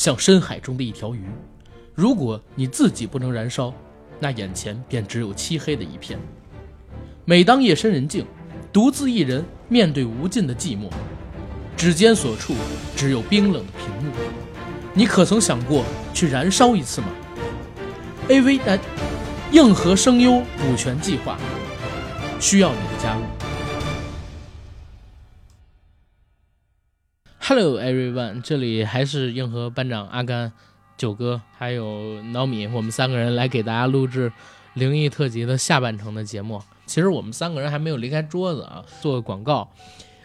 像深海中的一条鱼。如果你自己不能燃烧，那眼前便只有漆黑的一片。每当夜深人静，独自一人面对无尽的寂寞，指尖所触只有冰冷的屏幕。你可曾想过去燃烧一次吗？AV 男硬核声优补全计划需要你的加入。Hello everyone，这里还是硬核班长阿甘、九哥还有脑米，我们三个人来给大家录制灵异特辑的下半程的节目。其实我们三个人还没有离开桌子啊，做个广告。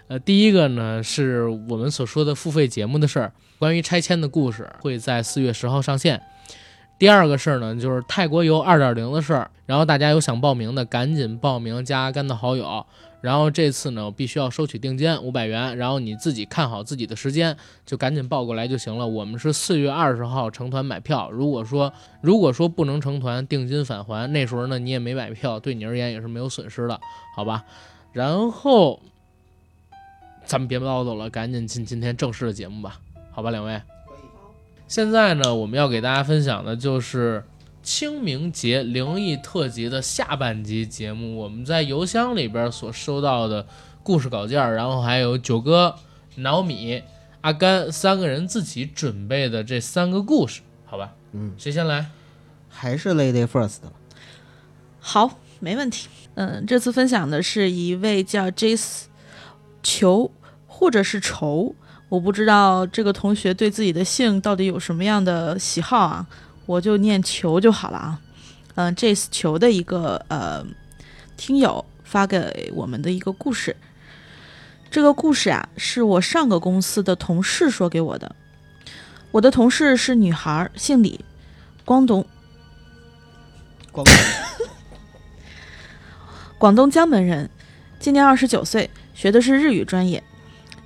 呃，第一个呢是我们所说的付费节目的事儿，关于拆迁的故事会在四月十号上线。第二个事儿呢就是泰国游二点零的事儿，然后大家有想报名的赶紧报名，加阿甘的好友。然后这次呢，必须要收取定金五百元，然后你自己看好自己的时间，就赶紧报过来就行了。我们是四月二十号成团买票，如果说如果说不能成团，定金返还。那时候呢，你也没买票，对你而言也是没有损失的，好吧？然后咱们别唠叨了，赶紧进今天正式的节目吧，好吧，两位。现在呢，我们要给大家分享的就是。清明节灵异特辑的下半集节目，我们在邮箱里边所收到的故事稿件，然后还有九哥、脑米、阿甘三个人自己准备的这三个故事，好吧？嗯，谁先来？还是 Lady First 好，没问题。嗯，这次分享的是一位叫 Jace 求或者是愁，我不知道这个同学对自己的姓到底有什么样的喜好啊。我就念球就好了啊，嗯，这是球的一个呃听友发给我们的一个故事。这个故事啊，是我上个公司的同事说给我的。我的同事是女孩，姓李，广东，广东，广东江门人，今年二十九岁，学的是日语专业。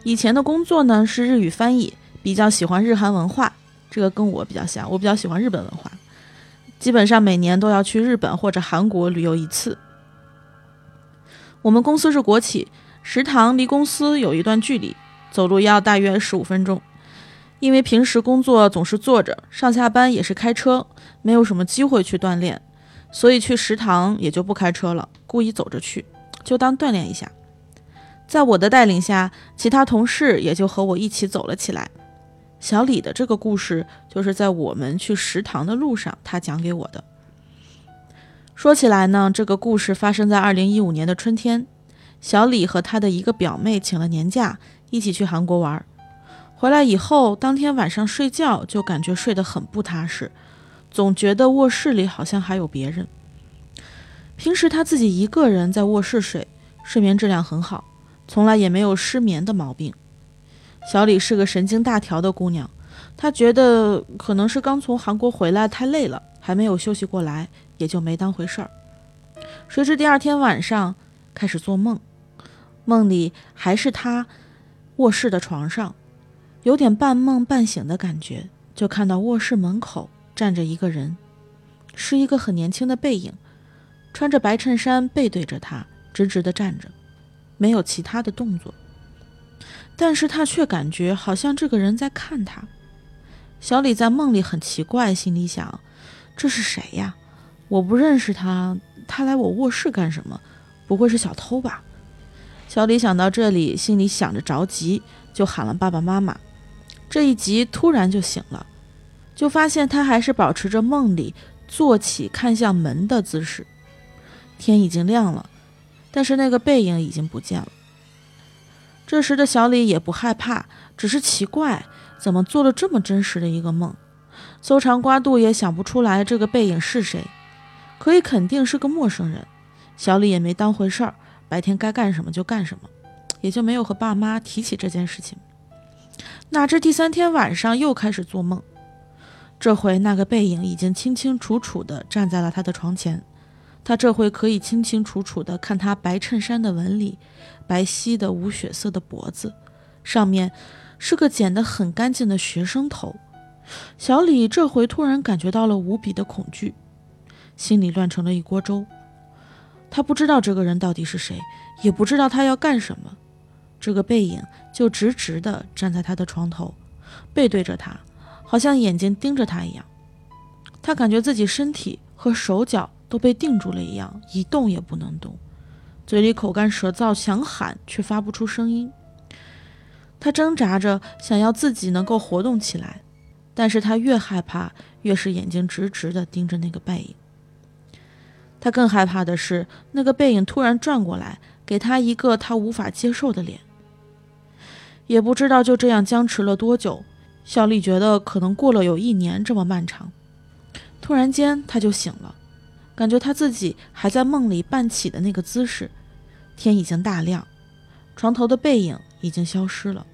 以前的工作呢是日语翻译，比较喜欢日韩文化。这个跟我比较像，我比较喜欢日本文化，基本上每年都要去日本或者韩国旅游一次。我们公司是国企，食堂离公司有一段距离，走路要大约十五分钟。因为平时工作总是坐着，上下班也是开车，没有什么机会去锻炼，所以去食堂也就不开车了，故意走着去，就当锻炼一下。在我的带领下，其他同事也就和我一起走了起来。小李的这个故事，就是在我们去食堂的路上，他讲给我的。说起来呢，这个故事发生在二零一五年的春天。小李和他的一个表妹请了年假，一起去韩国玩。回来以后，当天晚上睡觉就感觉睡得很不踏实，总觉得卧室里好像还有别人。平时他自己一个人在卧室睡，睡眠质量很好，从来也没有失眠的毛病。小李是个神经大条的姑娘，她觉得可能是刚从韩国回来太累了，还没有休息过来，也就没当回事儿。谁知第二天晚上开始做梦，梦里还是她卧室的床上，有点半梦半醒的感觉，就看到卧室门口站着一个人，是一个很年轻的背影，穿着白衬衫，背对着她，直直的站着，没有其他的动作。但是他却感觉好像这个人在看他。小李在梦里很奇怪，心里想：这是谁呀？我不认识他，他来我卧室干什么？不会是小偷吧？小李想到这里，心里想着着急，就喊了爸爸妈妈。这一急，突然就醒了，就发现他还是保持着梦里坐起看向门的姿势。天已经亮了，但是那个背影已经不见了。这时的小李也不害怕，只是奇怪，怎么做了这么真实的一个梦？搜肠刮肚也想不出来这个背影是谁，可以肯定是个陌生人。小李也没当回事儿，白天该干什么就干什么，也就没有和爸妈提起这件事情。哪知第三天晚上又开始做梦，这回那个背影已经清清楚楚地站在了他的床前。他这回可以清清楚楚地看他白衬衫的纹理，白皙的无血色的脖子，上面是个剪得很干净的学生头。小李这回突然感觉到了无比的恐惧，心里乱成了一锅粥。他不知道这个人到底是谁，也不知道他要干什么。这个背影就直直地站在他的床头，背对着他，好像眼睛盯着他一样。他感觉自己身体和手脚都被定住了一样，一动也不能动，嘴里口干舌燥，想喊却发不出声音。他挣扎着想要自己能够活动起来，但是他越害怕，越是眼睛直直地盯着那个背影。他更害怕的是，那个背影突然转过来，给他一个他无法接受的脸。也不知道就这样僵持了多久，小丽觉得可能过了有一年这么漫长。突然间，他就醒了，感觉他自己还在梦里半起的那个姿势。天已经大亮，床头的背影已经消失了。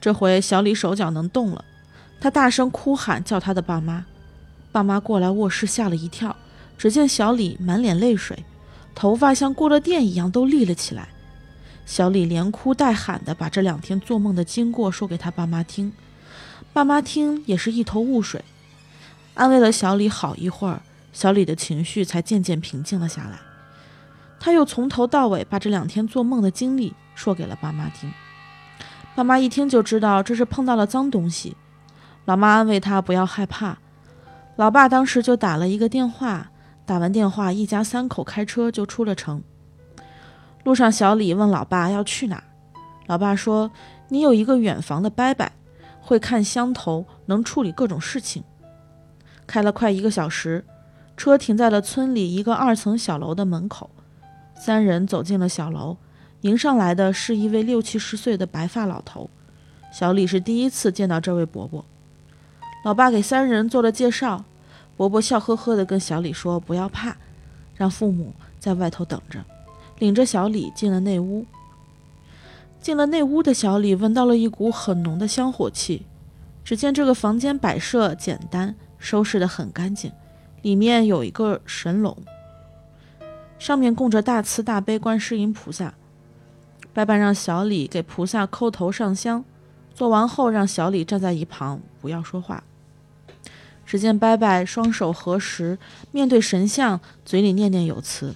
这回小李手脚能动了，他大声哭喊叫他的爸妈。爸妈过来卧室，吓了一跳，只见小李满脸泪水，头发像过了电一样都立了起来。小李连哭带喊的把这两天做梦的经过说给他爸妈听，爸妈听也是一头雾水。安慰了小李好一会儿，小李的情绪才渐渐平静了下来。他又从头到尾把这两天做梦的经历说给了爸妈听。爸妈一听就知道这是碰到了脏东西。老妈安慰他不要害怕。老爸当时就打了一个电话，打完电话，一家三口开车就出了城。路上，小李问老爸要去哪，老爸说：“你有一个远房的伯伯，会看乡头，能处理各种事情。”开了快一个小时，车停在了村里一个二层小楼的门口。三人走进了小楼，迎上来的是一位六七十岁的白发老头。小李是第一次见到这位伯伯。老爸给三人做了介绍，伯伯笑呵呵地跟小李说：“不要怕，让父母在外头等着。”领着小李进了内屋。进了内屋的小李闻到了一股很浓的香火气。只见这个房间摆设简单。收拾得很干净，里面有一个神笼，上面供着大慈大悲观世音菩萨。伯伯让小李给菩萨叩头上香，做完后让小李站在一旁不要说话。只见伯伯双手合十，面对神像，嘴里念念有词，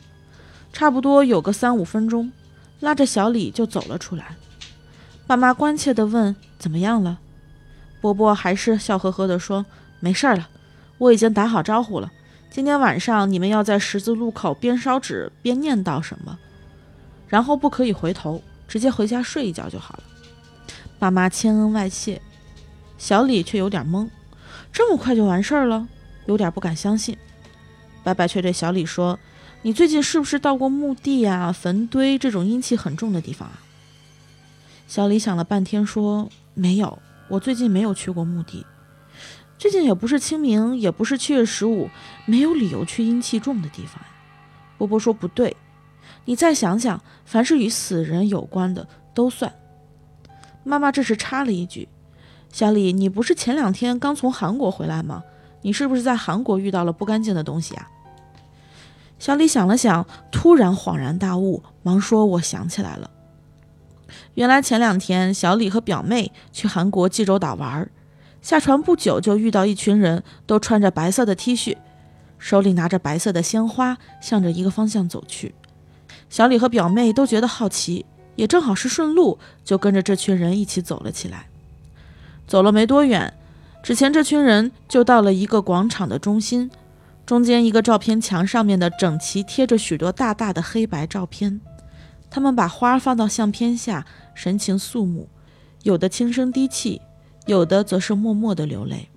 差不多有个三五分钟，拉着小李就走了出来。爸妈关切地问：“怎么样了？”伯伯还是笑呵呵地说：“没事了。”我已经打好招呼了。今天晚上你们要在十字路口边烧纸边念叨什么，然后不可以回头，直接回家睡一觉就好了。爸妈千恩万谢，小李却有点懵，这么快就完事儿了，有点不敢相信。白白却对小李说：“你最近是不是到过墓地啊、坟堆这种阴气很重的地方啊？”小李想了半天说：“没有，我最近没有去过墓地。”最近也不是清明，也不是七月十五，没有理由去阴气重的地方呀。波波说不对，你再想想，凡是与死人有关的都算。妈妈这时插了一句：“小李，你不是前两天刚从韩国回来吗？你是不是在韩国遇到了不干净的东西啊？”小李想了想，突然恍然大悟，忙说：“我想起来了，原来前两天小李和表妹去韩国济州岛玩儿。”下船不久，就遇到一群人，都穿着白色的 T 恤，手里拿着白色的鲜花，向着一个方向走去。小李和表妹都觉得好奇，也正好是顺路，就跟着这群人一起走了起来。走了没多远，之前这群人就到了一个广场的中心，中间一个照片墙上面的整齐贴着许多大大的黑白照片。他们把花放到相片下，神情肃穆，有的轻声低泣。有的则是默默的流泪。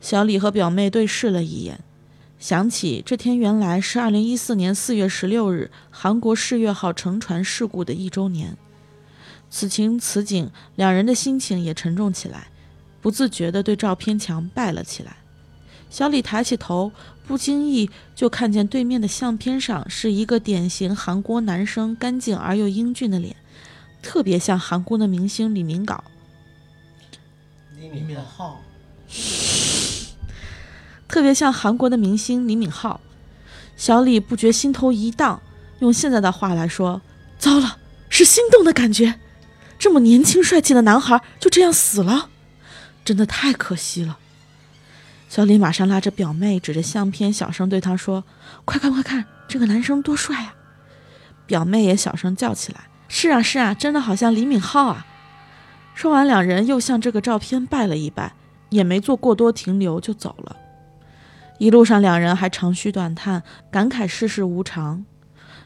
小李和表妹对视了一眼，想起这天原来是二零一四年四月十六日韩国世越号沉船事故的一周年。此情此景，两人的心情也沉重起来，不自觉地对照片墙拜了起来。小李抬起头，不经意就看见对面的相片上是一个典型韩国男生干净而又英俊的脸，特别像韩国的明星李明镐。李敏镐，特别像韩国的明星李敏镐。小李不觉心头一荡，用现在的话来说，糟了，是心动的感觉。这么年轻帅气的男孩就这样死了，真的太可惜了。小李马上拉着表妹，指着相片，小声对他说：“快看快看，这个男生多帅啊！”表妹也小声叫起来：“是啊是啊，真的好像李敏镐啊！”说完，两人又向这个照片拜了一拜，也没做过多停留就走了。一路上，两人还长吁短叹，感慨世事无常。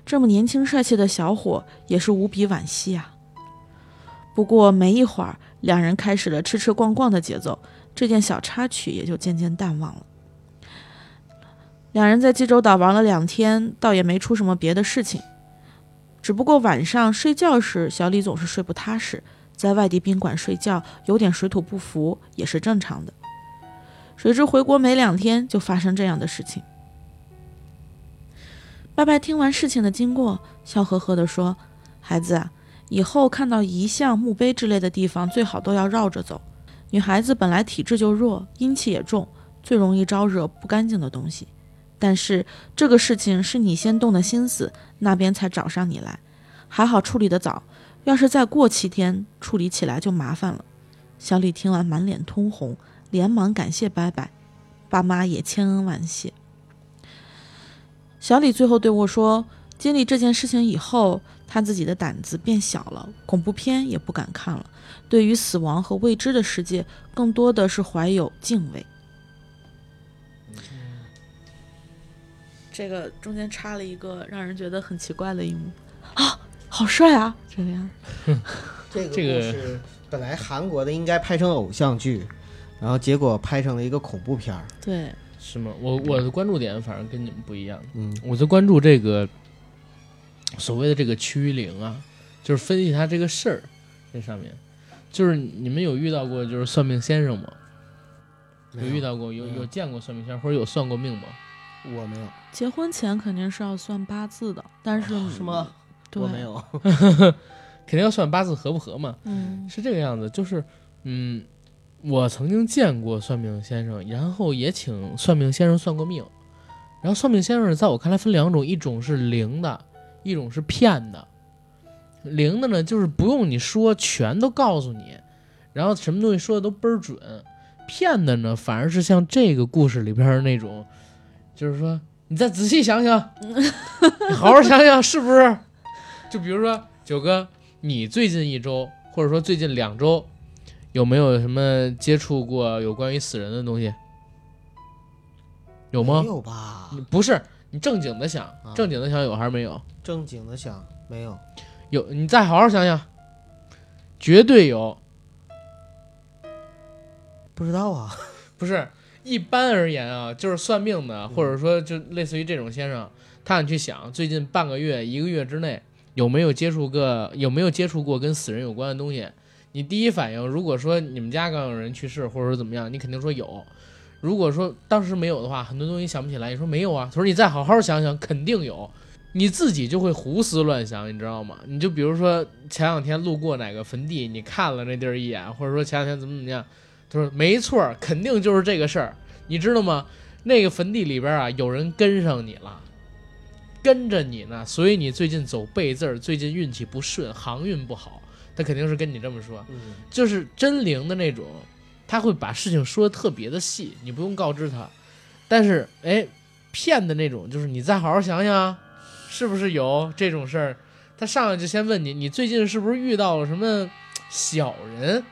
这么年轻帅气的小伙，也是无比惋惜啊。不过没一会儿，两人开始了吃吃逛逛的节奏，这件小插曲也就渐渐淡忘了。两人在济州岛玩了两天，倒也没出什么别的事情。只不过晚上睡觉时，小李总是睡不踏实，在外地宾馆睡觉有点水土不服也是正常的。谁知回国没两天，就发生这样的事情。拜拜听完事情的经过，笑呵呵地说：“孩子啊，以后看到遗像、墓碑之类的地方，最好都要绕着走。女孩子本来体质就弱，阴气也重，最容易招惹不干净的东西。但是这个事情是你先动的心思，那边才找上你来，还好处理得早。要是再过七天，处理起来就麻烦了。”小李听完，满脸通红。连忙感谢拜拜，爸妈也千恩万谢。小李最后对我说：“经历这件事情以后，他自己的胆子变小了，恐怖片也不敢看了。对于死亡和未知的世界，更多的是怀有敬畏。”这个中间插了一个让人觉得很奇怪的一幕啊，好帅啊！这个样，这个本来韩国的应该拍成偶像剧，然后结果拍成了一个恐怖片儿。对，是吗？我我的关注点反正跟你们不一样，嗯，我就关注这个所谓的这个驱灵啊，就是分析他这个事儿，这上面就是你们有遇到过就是算命先生吗？有遇到过有有有见过算命先生或者有算过命吗？我没有，结婚前肯定是要算八字的，但是是吗？对，我没有。肯定要算八字合不合嘛，嗯是这个样子。就是嗯，我曾经见过算命先生，然后也请算命先生算过命。然后算命先生在我看来分两种，一种是灵的，一种是骗的。灵的呢，就是不用你说，全都告诉你，然后什么东西说的都倍儿准。骗的呢，反而是像这个故事里边那种，就是说你再仔细想想，你好好想想是不是？就比如说九哥，你最近一周或者说最近两周，有没有什么接触过有关于死人的东西？有吗没？有吧？不是，你正经的想，啊正经的想有还是没有？正经的想，没有。有，你再好好想想，绝对有。不知道啊。不是，一般而言啊，就是算命的，或者说就类似于这种先生，他想去想最近半个月、一个月之内有没有接触个有没有接触过跟死人有关的东西。你第一反应，如果说你们家刚有人去世，或者说怎么样，你肯定说有。如果说当时没有的话，很多东西想不起来。你说没有啊？他说你再好好想想，肯定有。你自己就会胡思乱想，你知道吗？你就比如说前两天路过哪个坟地，你看了那地儿一眼，或者说前两天怎么怎么样，他说没错，肯定就是这个事儿，你知道吗？那个坟地里边啊，有人跟上你了，跟着你呢，所以你最近走背字儿，最近运气不顺，航运不好，他肯定是跟你这么说。嗯，就是真灵的那种，他会把事情说的特别的细，你不用告知他。但是哎，骗的那种，就是你再好好想想，是不是有这种事儿？他上来就先问你，你最近是不是遇到了什么小人？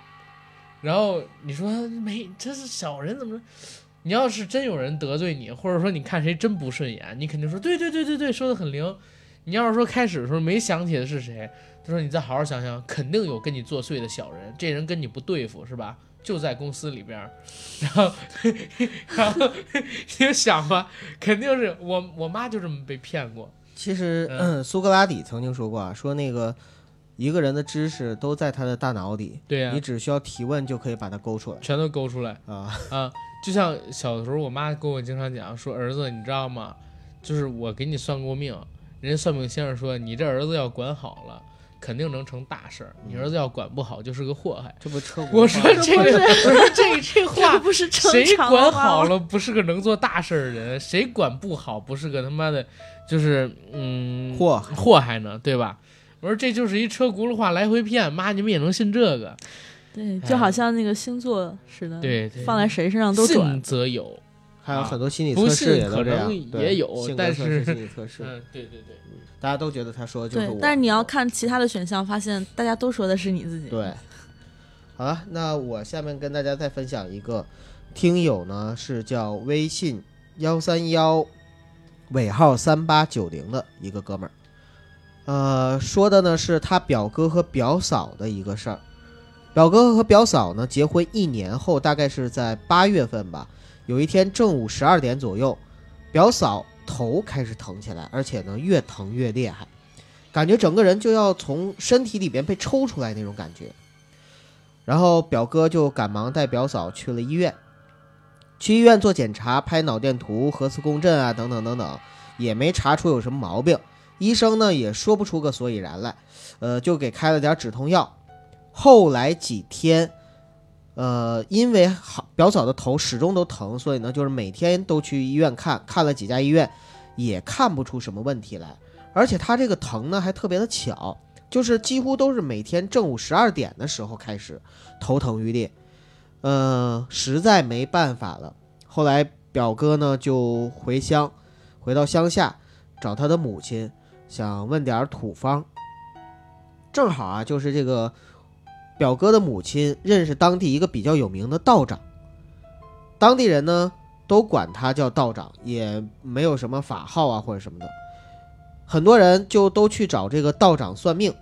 然后你说没，这是小人怎么？你要是真有人得罪你，或者说你看谁真不顺眼，你肯定说对对对对对，说的很灵。你要是说开始的时候没想起的是谁，他说你再好好想想，肯定有跟你作祟的小人，这人跟你不对付是吧？就在公司里边儿，然后然后你就想吧，肯定是我我妈就这么被骗过，其实、嗯苏格拉底曾经说过啊，说那个一个人的知识都在他的大脑里，对呀、你只需要提问就可以把它勾出来全都勾出来。啊。啊，就像小的时候，我妈跟我经常讲说，儿子，你知道吗？就是我给你算过命，人家算命先生说，你这儿子要管好了，肯定能成大事儿；你儿子要管不好，就是个祸害。这不车轱辘我说这个，我说这这这话 不是正谁管？好了不是个能做大事儿的人，谁管不好不是个他妈的，就是嗯祸祸害呢，对吧？我说这就是一车轱辘话来回骗，妈你们也能信这个？对，就好像那个星座似的，对对放在谁身上都准信。则有，还有很多心理测试也都这样能，对也有但是心理测试，嗯，对对对。大家都觉得他说的就是我，，对但是你要看其他的选项，发现大家都说的是你自己。对，好了，那我下面跟大家再分享一个听友呢，是叫微信幺三幺尾号三八九零的一个哥们儿，呃，说的呢是他表哥和表嫂的一个事儿。表哥和表嫂呢结婚一年后，大概是在八月份吧，有一天正午十二点左右，表嫂头开始疼起来，而且呢越疼越厉害，感觉整个人就要从身体里边被抽出来那种感觉。然后表哥就赶忙带表嫂去了医院，去医院做检查，拍脑电图、核磁共振啊，等等等等，也没查出有什么毛病。医生呢也说不出个所以然来，呃，就给开了点止痛药。后来几天，呃，因为好表嫂的头始终都疼，所以呢，就是每天都去医院看，看了几家医院，也看不出什么问题来。而且他这个疼呢还特别的巧。就是几乎都是每天正午十二点的时候开始头疼欲裂，呃，实在没办法了。后来表哥呢就回乡，回到乡下找他的母亲，想问点土方。正好啊，就是这个表哥的母亲认识当地一个比较有名的道长，当地人呢都管他叫道长，也没有什么法号啊或者什么的。很多人就都去找这个道长算命。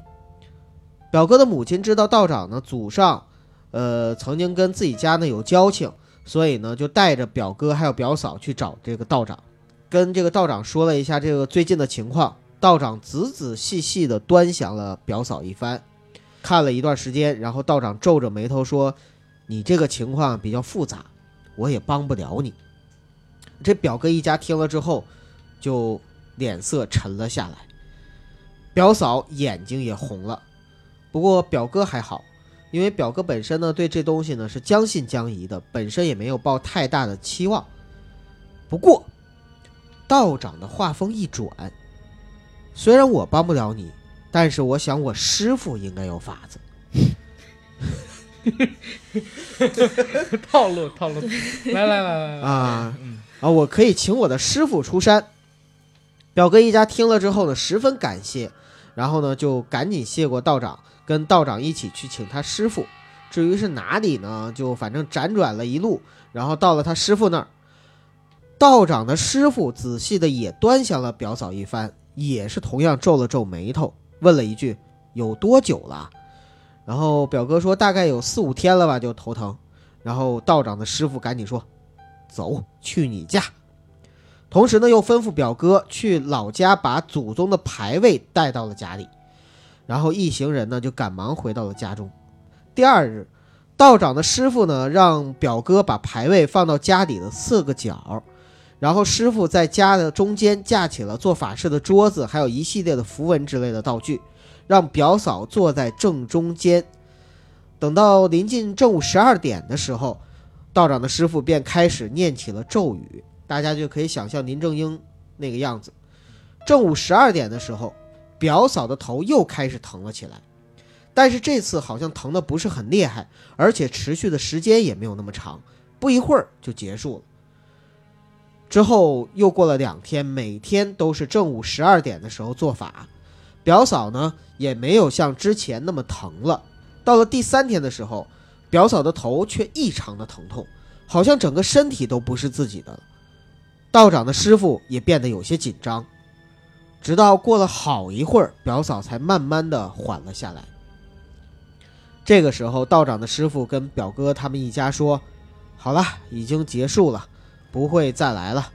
表哥的母亲知道道长呢祖上，呃，曾经跟自己家呢有交情，所以呢就带着表哥还有表嫂去找这个道长，跟这个道长说了一下这个最近的情况。道长仔仔细细地端详了表嫂一番，看了一段时间，然后道长皱着眉头说：“你这个情况比较复杂，我也帮不了你。”这表哥一家听了之后，就。脸色沉了下来，表嫂眼睛也红了。不过表哥还好，因为表哥本身呢对这东西呢是将信将疑的，本身也没有抱太大的期望。不过道长的话锋一转，虽然我帮不了你，但是我想我师傅应该有法子。套路套路，来来来来啊啊！我可以请我的师傅出山。表哥一家听了之后呢，十分感谢，然后呢就赶紧谢过道长，跟道长一起去请他师傅。至于是哪里呢，就反正辗转了一路，然后到了他师傅那儿。道长的师傅仔细的也端详了表嫂一番，也是同样皱了皱眉头，问了一句：“有多久了？”然后表哥说：“大概有四五天了吧，就头疼。”然后道长的师傅赶紧说：“走去你家。”同时呢，又吩咐表哥去老家把祖宗的牌位带到了家里，然后一行人呢就赶忙回到了家中。第二日，道长的师傅呢让表哥把牌位放到家里的四个角，然后师傅在家的中间架起了做法事的桌子，还有一系列的符文之类的道具，让表嫂坐在正中间。等到临近正午十二点的时候，道长的师傅便开始念起了咒语。大家就可以想象林正英那个样子。正午十二点的时候，表嫂的头又开始疼了起来，但是这次好像疼的不是很厉害，而且持续的时间也没有那么长，不一会儿就结束了。之后又过了两天，每天都是正午十二点的时候做法，表嫂呢也没有像之前那么疼了。到了第三天的时候，表嫂的头却异常的疼痛，好像整个身体都不是自己的了。道长的师傅也变得有些紧张，直到过了好一会儿，表嫂才慢慢的缓了下来。这个时候，道长的师傅跟表哥他们一家说：“好了，已经结束了，不会再来了。”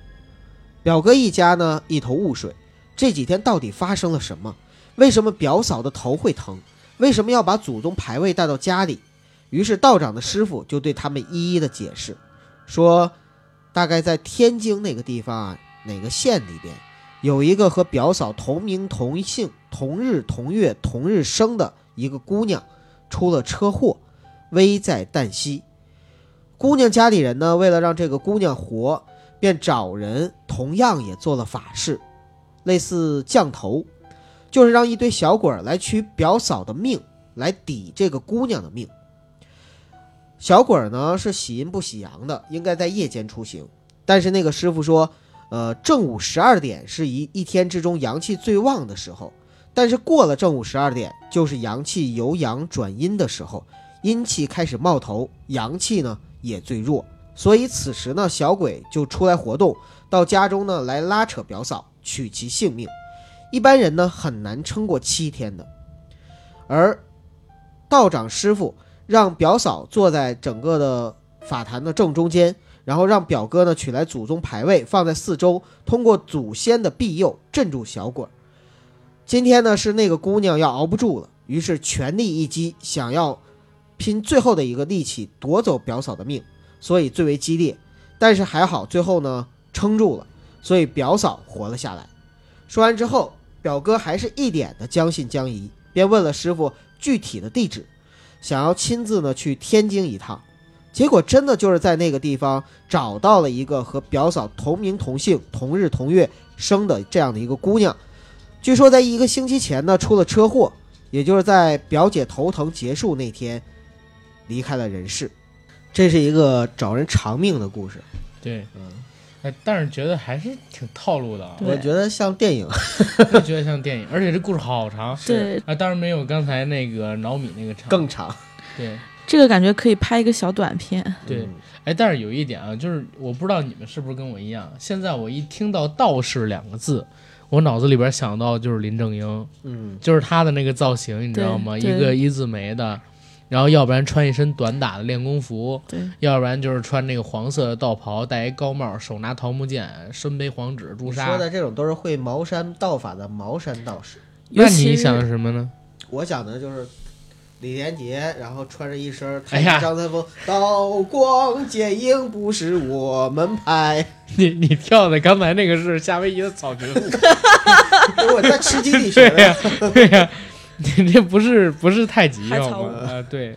表哥一家呢一头雾水，这几天到底发生了什么？为什么表嫂的头会疼？为什么要把祖宗牌位带到家里？于是道长的师傅就对他们一一的解释，说。大概在天津那个地方啊，哪个县里边，有一个和表嫂同名同姓、同日同月同日生的一个姑娘，出了车祸，危在旦夕。姑娘家里人呢，为了让这个姑娘活，便找人同样也做了法事，类似降头，就是让一堆小鬼来取表嫂的命，来抵这个姑娘的命。小鬼儿呢是喜阴不喜阳的，应该在夜间出行。但是那个师傅说，呃，正午十二点是一一天之中阳气最旺的时候，但是过了正午十二点，就是阳气由阳转阴的时候，阴气开始冒头，阳气呢也最弱，所以此时呢，小鬼就出来活动，到家中呢来拉扯表嫂，取其性命。一般人呢很难撑过七天的。而道长师傅让表嫂坐在整个的法坛的正中间，然后让表哥呢取来祖宗牌位放在四周，通过祖先的庇佑镇住小鬼。今天呢是那个姑娘要熬不住了，于是全力一击，想要拼最后的一个力气夺走表嫂的命，所以最为激烈。但是还好最后呢撑住了，所以表嫂活了下来。说完之后，表哥还是一脸的将信将疑，便问了师傅具体的地址，想要亲自呢去天津一趟。结果真的就是在那个地方找到了一个和表嫂同名同姓、同日同月生的这样的一个姑娘。据说在一个星期前呢出了车祸，也就是在表姐头疼结束那天离开了人世。这是一个找人偿命的故事，对，嗯，哎，但是觉得还是挺套路的啊，我觉得像电影。我觉得像电影，而且这故事好长。对，啊，当然没有刚才那个脑米那个长。更长。对这个感觉可以拍一个小短片。对嗯，哎，但是有一点啊，就是我不知道你们是不是跟我一样，现在我一听到道士两个字，我脑子里边想到就是林正英，嗯，就是他的那个造型，你知道吗？一个一字眉的，然后要不然穿一身短打的练功服，对，要不然就是穿那个黄色的道袍，戴一高帽，手拿桃木剑，身背黄纸朱砂。说的这种都是会茅山道法的茅山道士。那你想的什么呢？我想的就是李连杰，然后穿着一身哎呀张三丰，刀光剑影不是我们派。你你跳的刚才那个是夏威夷的草裙舞，因 为我在吃鸡里学 对呀、的。对呀、你 这不是不是太极？吗啊，对，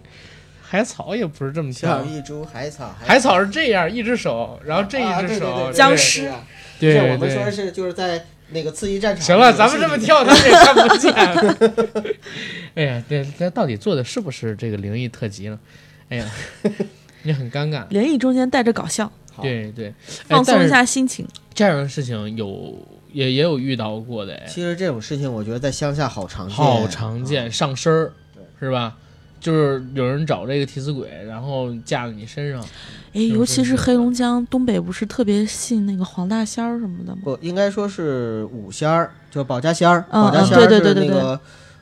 海草也不是这么跳像，一株海草，海草是这样，一只手，然后这啊一只手，僵对尸对我们说是就是在那个刺激战场。行了，咱们这么跳，他们也看不见。哎呀，这这到底做的是不是这个灵异特辑呢？哎呀，你很尴尬。灵异中间带着搞笑，对对，哎放松一。下心情。这样的事情有也也有遇到过的，哎，其实这种事情我觉得在乡下好常见，好常见，啊上身儿对是吧？就是有人找这个替死鬼，然后架在你身上。哎，尤其是是黑龙江东北，不是特别信那个黄大仙儿什么的吗？不应该说是五仙儿，就保家仙儿，嗯保家仙儿对对是对对那个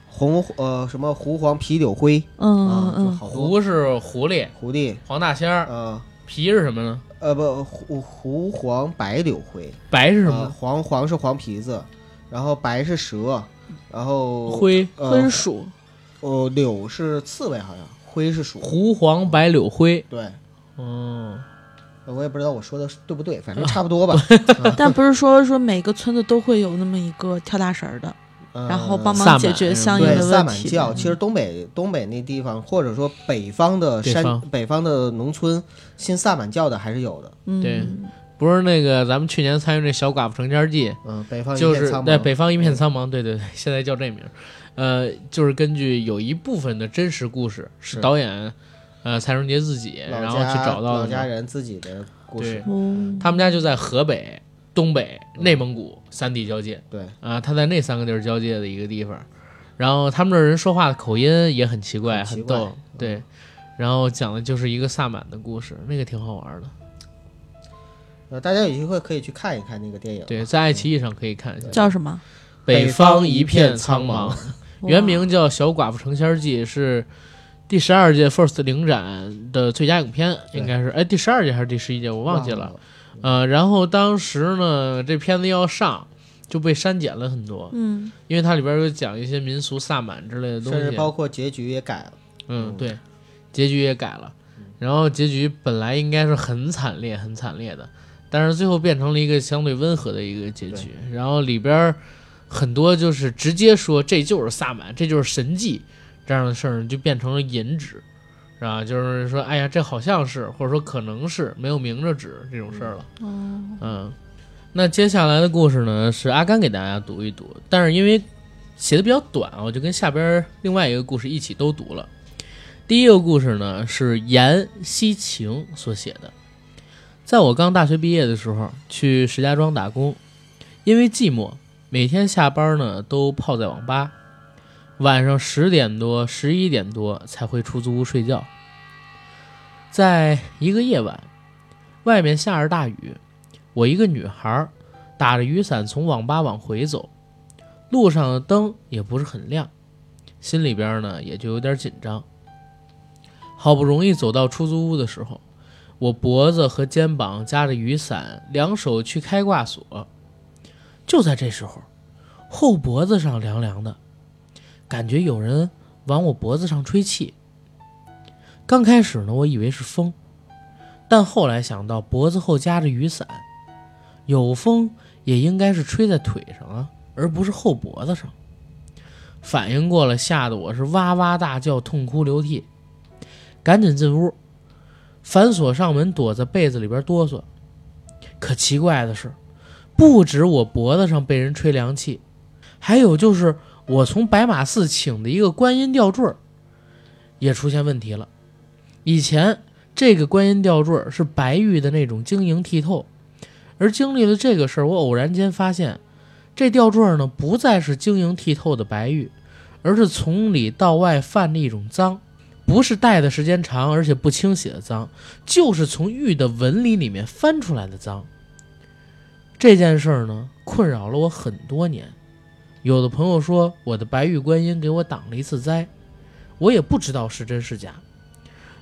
红呃什么狐黄皮柳灰嗯嗯狐是狐狸，狐狸，黄大仙儿，呃皮是什么呢？呃不胡胡黄白柳灰，呃白是什么？黄黄是黄皮子，然后白是蛇，然后灰，灰是鼠，哦柳是刺猬好像，灰是鼠，狐黄白柳灰。对。嗯，呃我也不知道我说的对不对，反正差不多吧。但不是说说每个村子都会有那么一个跳大神儿的，呃然后帮忙解决相应的问题。满教，其实东北东北那地方，或者说北方的山北方的农村，信萨满教的还是有的。嗯，对不是那个咱们去年参与那小寡妇成家记，嗯，北方就是对。北方一片苍茫，对对对，现在叫这名儿。呃，就是根据有一部分的真实故事是是导演呃蔡荣杰自己，然后去找到。老家人自己的故事。哦，他们家就在河北、东北、内蒙古三地交界对，啊、他在那三个地儿交界的一个地方。然后他们这人说话的口音也很奇怪，很逗，对。然后讲的就是一个萨满的故事，那个挺好玩的。呃，大家有机会可以去看一看那个电影。对，在爱奇艺上可以看一下。叫什么？北方一片苍茫茫，原名叫《小寡妇成仙记》，是第十二届 FIRST 领展的最佳影片，应该是哎第十二届还是第十一届，我我忘记了。。呃，然后当时呢，这片子要上就被删减了很多，嗯，因为它里边有讲一些民俗萨满之类的东西甚至西。包括结局也改了。嗯，嗯对，结局也改了，然后结局本来应该是很惨烈、很惨烈的，但是最后变成了一个相对温和的一个结局。然后里边很多就是直接说这就是萨满，这就是神迹这样的事儿，就变成了引指，是吧？就是说，哎呀，这好像是，或者说可能是，没有明着指这种事儿了。哦，嗯，那接下来的故事呢，是阿甘给大家读一读，但是因为写的比较短啊，我就跟下边另外一个故事一起都读了。第一个故事呢是严西晴所写的，在我刚大学毕业的时候，去石家庄打工，因为寂寞，每天下班呢都泡在网吧。晚上十点多、十一点多才回出租屋睡觉。在一个夜晚，外面下着大雨，我一个女孩打着雨伞从网吧往回走，路上的灯也不是很亮，心里边呢也就有点紧张。好不容易走到出租屋的时候，我脖子和肩膀夹着雨伞，两手去开挂锁。就在这时候，后脖子上凉凉的，感觉有人往我脖子上吹气。刚开始呢，我以为是风，但后来想到脖子后夹着雨伞，有风也应该是吹在腿上啊，而不是后脖子上。反应过来，吓得我是哇哇大叫，痛哭流涕，赶紧进屋，反锁上门，躲在被子里边哆嗦。可奇怪的是，不止我脖子上被人吹凉气，还有就是我从白马寺请的一个观音吊坠也出现问题了。以前这个观音吊坠是白玉的那种晶莹剔透，而经历了这个事儿，我偶然间发现，这吊坠呢不再是晶莹剔透的白玉，而是从里到外泛着一种脏，不是戴的时间长而且不清洗的脏，就是从玉的纹理里面翻出来的脏。这件事儿呢，困扰了我很多年。有的朋友说我的白玉观音给我挡了一次灾，我也不知道是真是假。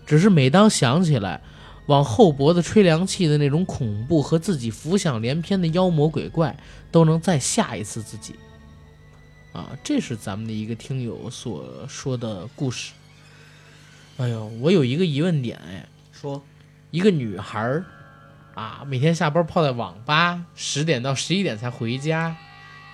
只是每当想起来往后脖子吹凉气的那种恐怖和自己浮想联翩的妖魔鬼怪，都能再吓一次自己。啊，这是咱们的一个听友所说的故事。哎呦，我有一个疑问点，哎，说一个女孩儿啊，每天下班泡在网吧，十点到十一点才回家，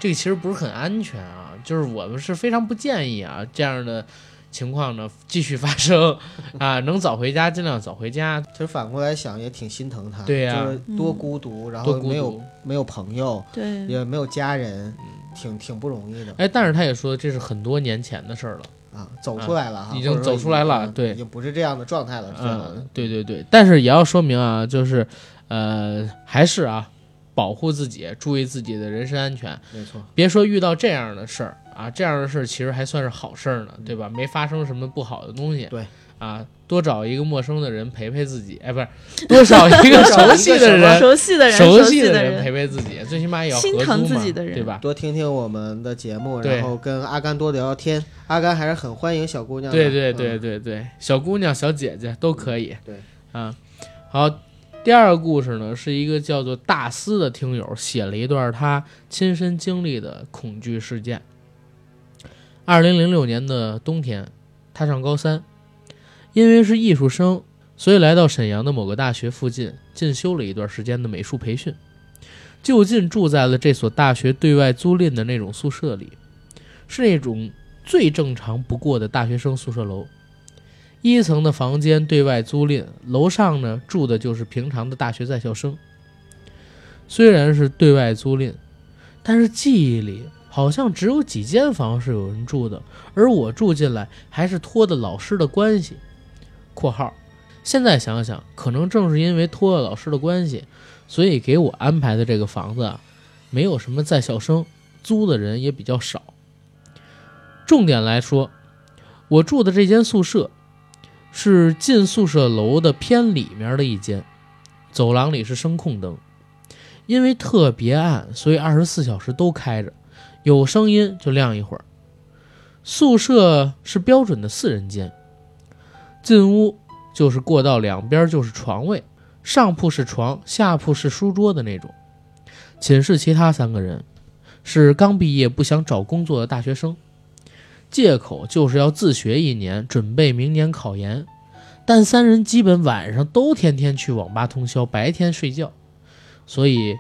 这个其实不是很安全啊。就是我们是非常不建议啊这样的情况呢继续发生 啊，能早回家尽量早回家。其实反过来想也挺心疼他，对呀就是多孤独，然多孤后没有。没有朋友，对，也没有家人，挺挺不容易的哎，但是他也说这是很多年前的事儿了。啊，走出来了哈，已经走出来了嗯对已经不是这样的状态了，嗯，对对对，但是也要说明啊，就是呃，还是啊，保护自己，注意自己的人身安全。没错，别说遇到这样的事儿啊，这样的事儿其实还算是好事儿呢，对吧？没发生什么不好的东西。对。啊，多找一个陌生的人陪陪自己，哎，不是，多找一个熟悉的人，熟悉的人，熟悉的人陪陪自己，最起码也要心疼自己的人对吧？多听听我们的节目，然后跟阿甘多聊聊天。阿甘还是很欢迎小姑娘的，对对对嗯，对对，小姑娘、小姐姐都可以。对啊，好，第二个故事呢，是一个叫做大思的听友写了一段他亲身经历的恐惧事件。二零零六年的冬天，他上高三，因为是艺术生，所以来到沈阳的某个大学附近进修了一段时间的美术培训，就近住在了这所大学对外租赁的那种宿舍里，是那种最正常不过的大学生宿舍楼。一层的房间对外租赁，楼上呢住的就是平常的大学在校生。虽然是对外租赁，但是记忆里好像只有几间房是有人住的，而我住进来还是托的老师的关系。（括号）现在想想，可能正是因为托了老师的关系，所以给我安排的这个房子啊，没有什么在校生，租的人也比较少。重点来说，我住的这间宿舍是进宿舍楼的偏里面的一间，走廊里是声控灯，因为特别暗，所以二十四小时都开着，有声音就亮一会儿。宿舍是标准的四人间，进屋就是过道两边就是床位，上铺是床，下铺是书桌的那种。寝室其他三个人是刚毕业不想找工作的大学生。借口就是要自学一年，准备明年考研。但三人基本晚上都天天去网吧通宵，白天睡觉，所以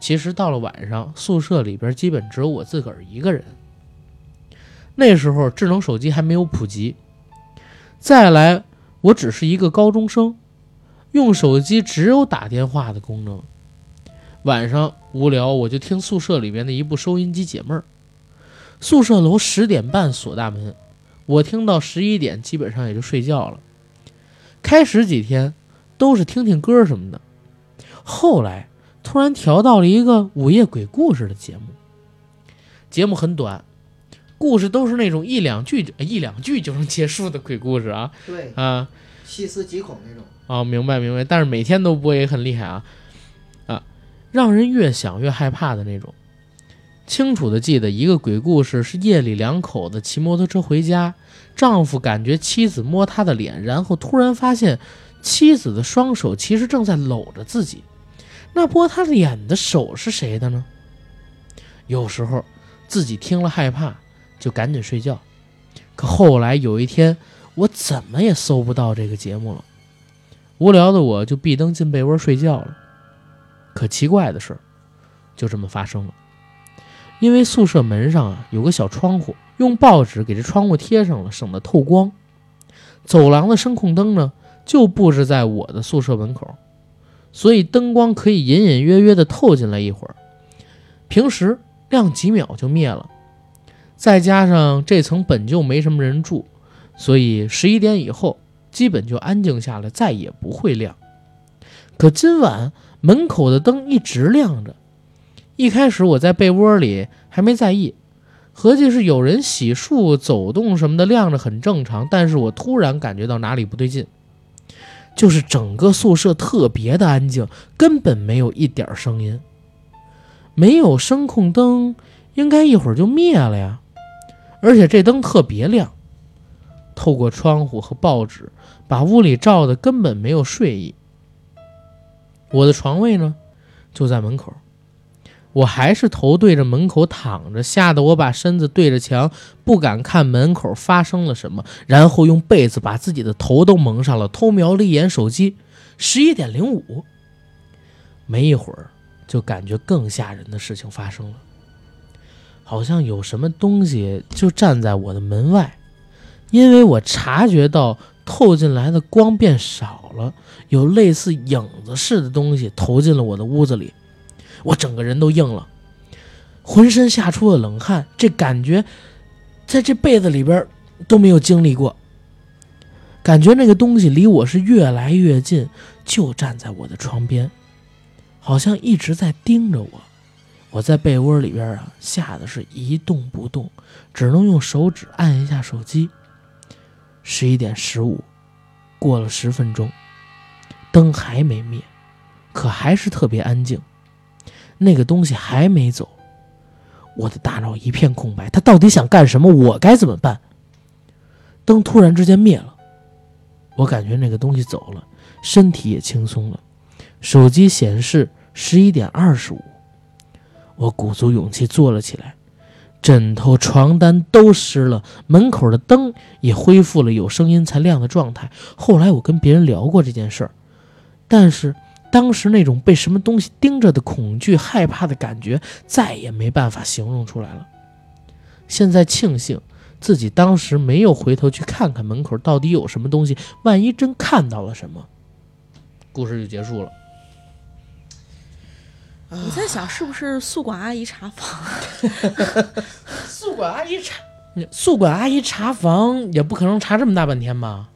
其实到了晚上，宿舍里边基本只有我自个儿一个人。那时候智能手机还没有普及，再来我只是一个高中生，用手机只有打电话的功能。晚上无聊，我就听宿舍里边的一部收音机解闷儿。宿舍楼十点半锁大门，我听到十一点基本上也就睡觉了。开始几天都是听听歌什么的，后来突然调到了一个午夜鬼故事的节目。节目很短，故事都是那种一两句一两句就能结束的鬼故事啊对，啊细思极恐那种。哦，明白明白，但是每天都播也很厉害啊啊，让人越想越害怕的那种。清楚的记得一个鬼故事是夜里两口子骑摩托车回家，丈夫感觉妻子摸他的脸，然后突然发现妻子的双手其实正在搂着自己。那摸他脸的手是谁的呢？有时候自己听了害怕，就赶紧睡觉。可后来有一天，我怎么也搜不到这个节目了，无聊的我就闭灯进被窝睡觉了。可奇怪的事，就这么发生了。因为宿舍门上啊有个小窗户，用报纸给这窗户贴上了，省得透光。走廊的声控灯呢，就布置在我的宿舍门口，所以灯光可以隐隐约约地透进来一会儿，平时亮几秒就灭了。再加上这层本就没什么人住，所以十一点以后基本就安静下来，再也不会亮。可今晚门口的灯一直亮着。一开始我在被窝里还没在意，合计是有人洗漱、走动什么的亮着很正常。但是我突然感觉到哪里不对劲，就是整个宿舍特别的安静，根本没有一点声音。没有声控灯，应该一会儿就灭了呀。而且这灯特别亮，透过窗户和报纸，把屋里照的根本没有睡意。我的床位呢，就在门口。我还是头对着门口躺着，吓得我把身子对着墙，不敢看门口发生了什么，然后用被子把自己的头都蒙上了，偷瞄了一眼手机，十一点零五。没一会儿，就感觉更吓人的事情发生了，好像有什么东西就站在我的门外，因为我察觉到透进来的光变少了，有类似影子似的东西投进了我的屋子里。我整个人都硬了，浑身吓出了冷汗，这感觉在这辈子里边都没有经历过。感觉那个东西离我是越来越近，就站在我的床边，好像一直在盯着我。我在被窝里边啊，吓得是一动不动，只能用手指按一下手机。十一点十五，过了十分钟，灯还没灭，可还是特别安静。那个东西还没走，我的大脑一片空白。他到底想干什么？我该怎么办？灯突然之间灭了，我感觉那个东西走了，身体也轻松了。手机显示十一点二十五，我鼓足勇气坐了起来，枕头、床单都湿了，门口的灯也恢复了有声音才亮的状态。后来我跟别人聊过这件事儿，但是。当时那种被什么东西盯着的恐惧、害怕的感觉，再也没办法形容出来了。现在庆幸自己当时没有回头去看看门口到底有什么东西，万一真看到了什么，故事就结束了。我在想，是不是宿管阿姨查房？宿管阿姨查，宿管阿姨查房也不可能查这么大半天吧？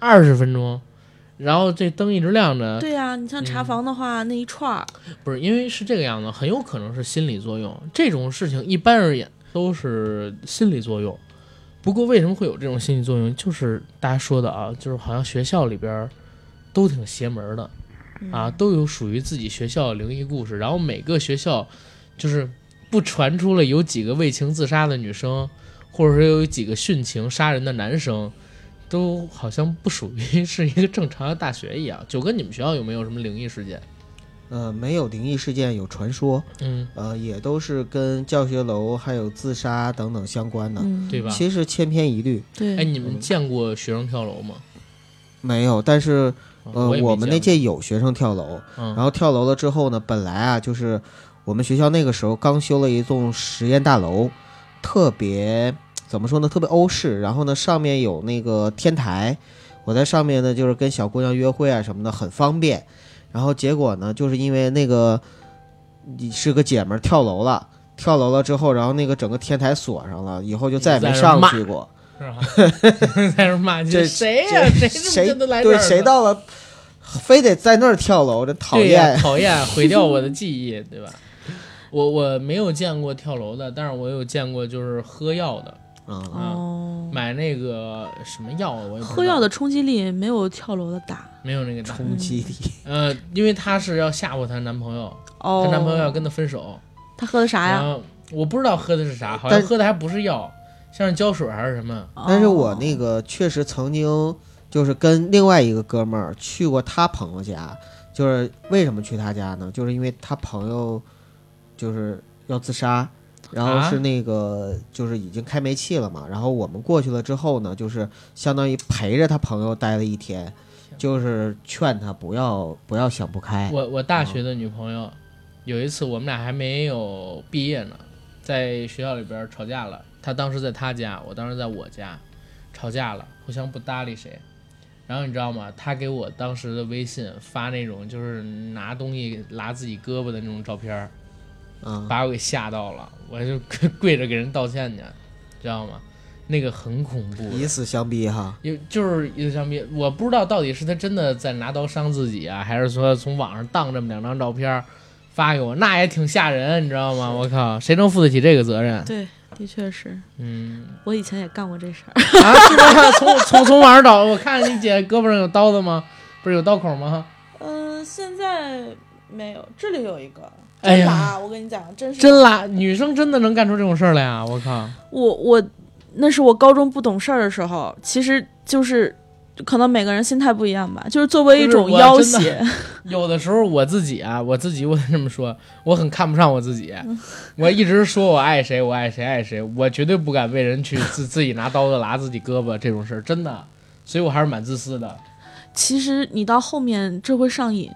二十分钟。然后这灯一直亮着。对呀，你像查房的话，那一串儿不是因为是这个样子，很有可能是心理作用。这种事情一般而言都是心理作用。不过为什么会有这种心理作用？就是大家说的啊，就是好像学校里边都挺邪门的啊，都有属于自己学校的灵异故事。然后每个学校就是不传出了有几个为情自杀的女生，或者说有几个殉情杀人的男生。都好像不属于是一个正常的大学一样。九哥，你们学校有没有什么灵异事件？呃，没有灵异事件，有传说，嗯，呃，也都是跟教学楼还有自杀等等相关的，对吧？其实千篇一律。对，哎，你们见过学生跳楼吗？没有，但是呃，我们那届届有学生跳楼，嗯、然后跳楼了之后呢，本来啊，就是我们学校那个时候刚修了一栋实验大楼，特别。怎么说呢？特别欧式，然后呢，上面有那个天台，我在上面呢，就是跟小姑娘约会啊什么的，很方便。然后结果呢，就是因为那个你是个姐们儿跳楼了，跳楼了之后，然后那个整个天台锁上了，以后就再也没上去过。是吧？在那骂这谁呀？谁谁来对谁到了，非得在那儿跳楼，这讨厌 讨厌，毁掉我的记忆，对吧？我我没有见过跳楼的，但是我有见过就是喝药的，啊，哦，买那个什么药我也不知道喝药的冲击力没有跳楼的大。没有那个大。冲击力，呃，因为她是要吓唬她男朋友，哦，她男朋友要跟她分手，他喝的啥呀？后我不知道喝的是啥，好但像喝的还不是药，像是胶水还是什么。但是我哦那个确实曾经就是跟另外一个哥们儿去过他朋友家，就是为什么去他家呢？就是因为他朋友就是要自杀，然后啊是那个就是已经开煤气了嘛，然后我们过去了之后呢，就是相当于陪着他朋友待了一天，就是劝他不要不要想不开。我我大学的女朋友，有一次我们俩还没有毕业呢，在学校里边吵架了。她当时在她家，我当时在我家，吵架了，互相不搭理谁。然后你知道吗？他给我当时的微信发那种就是拿东西拉自己胳膊的那种照片儿，嗯，把我给吓到了，我就 跪着给人道歉去，知道吗？那个很恐怖，以死相逼哈。有就是以死相逼，我不知道到底是他真的在拿刀伤自己啊，还是说从网上当这么两张照片儿发给我，那也挺吓人，你知道吗？我靠，谁能负得起这个责任？对，的确是嗯，我以前也干过这事儿。啊，是吧？从从从网上找，我看你姐胳膊上有刀子吗？不是有刀口吗？嗯，现在没有，这里有一个。哎呀真拉，我跟你讲，真是真拉，女生真的能干出这种事儿来啊！我靠，我我那是我高中不懂事儿的时候，其实就是可能每个人心态不一样吧，就是作为一种要挟，有的时候我自己啊，我自己我得这么说，我很看不上我自己。我一直说我爱谁，我爱谁爱谁，我绝对不敢为人去自 自己拿刀子拉自己胳膊这种事儿，真的。所以我还是蛮自私的。其实你到后面这会上瘾，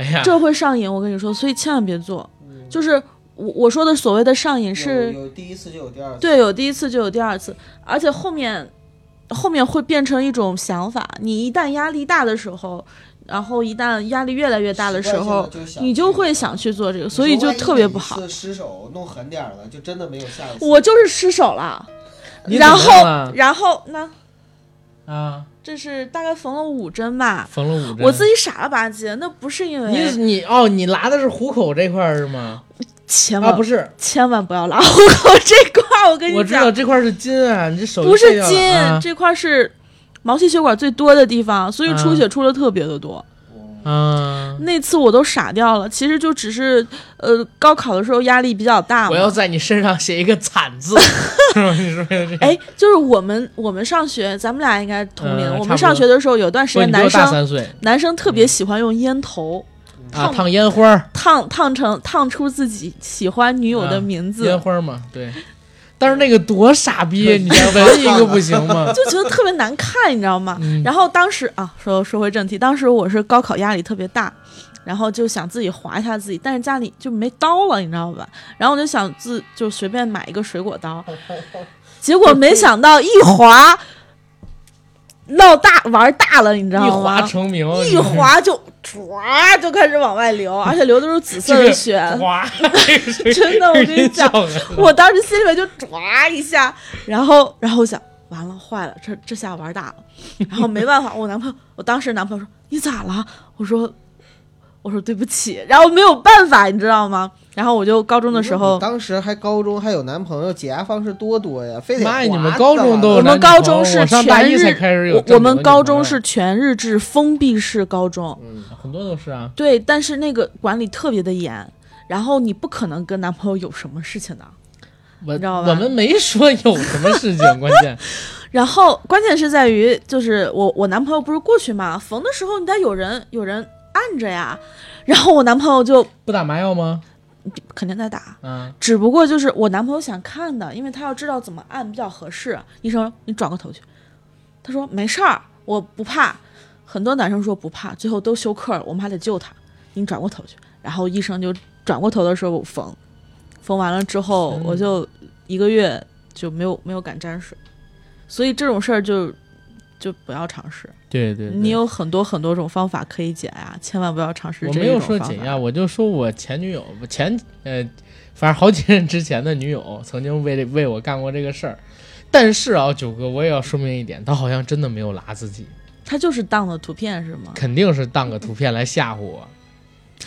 哎呀，这会上瘾，我跟你说，所以千万别做。就是我我说的所谓的上瘾是，有第一次就有第二次。对，有第一次就有第二次，而且后面后面会变成一种想法。你一旦压力大的时候，然后一旦压力越来越大的时候，你就会想去做这个，所以就特别不好。失手弄狠点了，就真的没有下一次。我就是失手了，然后然后那啊，这是大概缝了五针吧。缝了五针。我自己傻了吧唧，那不是因为你你哦，你拉的是虎口这块儿是吗？啊，千万、不是，千万不要拉虎口这块儿，我跟你我知道讲，这块儿是筋啊，你这手不是筋，啊这块儿是毛细血管最多的地方，所以出血出的特别的多。啊。那次我都傻掉了，其实就只是呃高考的时候压力比较大嘛。我要在你身上写一个惨字，是吧？你说这？哎，就是我们我们上学，咱们俩应该同龄。我们上学的时候，有段时间男生男生特别喜欢用烟头啊，烫烫烟花，烫烫成烫出自己喜欢女友的名字，烟花嘛，对。但是那个多傻逼，你闻一个不行吗？就觉得特别难看，你知道吗？嗯然后当时啊，说说回正题，当时我是高考压力特别大，然后就想自己划一下自己，但是家里就没刀了，你知道吧？然后我就想自就随便买一个水果刀，结果没想到一划闹大玩大了，你知道一吗？划成名，一滑就唰就开始往外流，而且流的都是紫色的血。哗，真的我跟你讲讲，我当时心里面就唰一下，然后然后我想完了坏了，这这下玩大了，然后没办法，我男朋友，我当时男朋友说你咋了？我说我说对不起，然后没有办法，你知道吗？然后我就高中的时候，当时还高中还有男朋友，解压方式多多呀，非得妈呀，你们高中都有我们高中是全日制我我们高中是全日制封闭式高中，嗯，很多都是啊，对，但是那个管理特别的严，然后你不可能跟男朋友有什么事情的。我知道吧我们没说有什么事情，关键 然后关键是在于，就是我我男朋友不是过去嘛，缝的时候你得有人有人按着呀，然后我男朋友就不打麻药吗？肯定在打，嗯，只不过就是我男朋友想看的，因为他要知道怎么按比较合适。医生你转过头去，他说没事儿，我不怕。很多男生说不怕，最后都休克了，我们还得救他。你转过头去，然后医生就转过头的时候缝，缝完了之后嗯我就一个月就没有没有敢沾水，所以这种事儿就就不要尝试。对对，对你有很多很多种方法可以减压，千万不要尝试我没有说减压，我就说我前女友，我前呃，反正好几任之前的女友曾经为为我干过这个事儿。但是啊，九哥，我也要说明一点，他好像真的没有拉自己，他就是当的图片是吗？肯定是当个图片来吓唬我。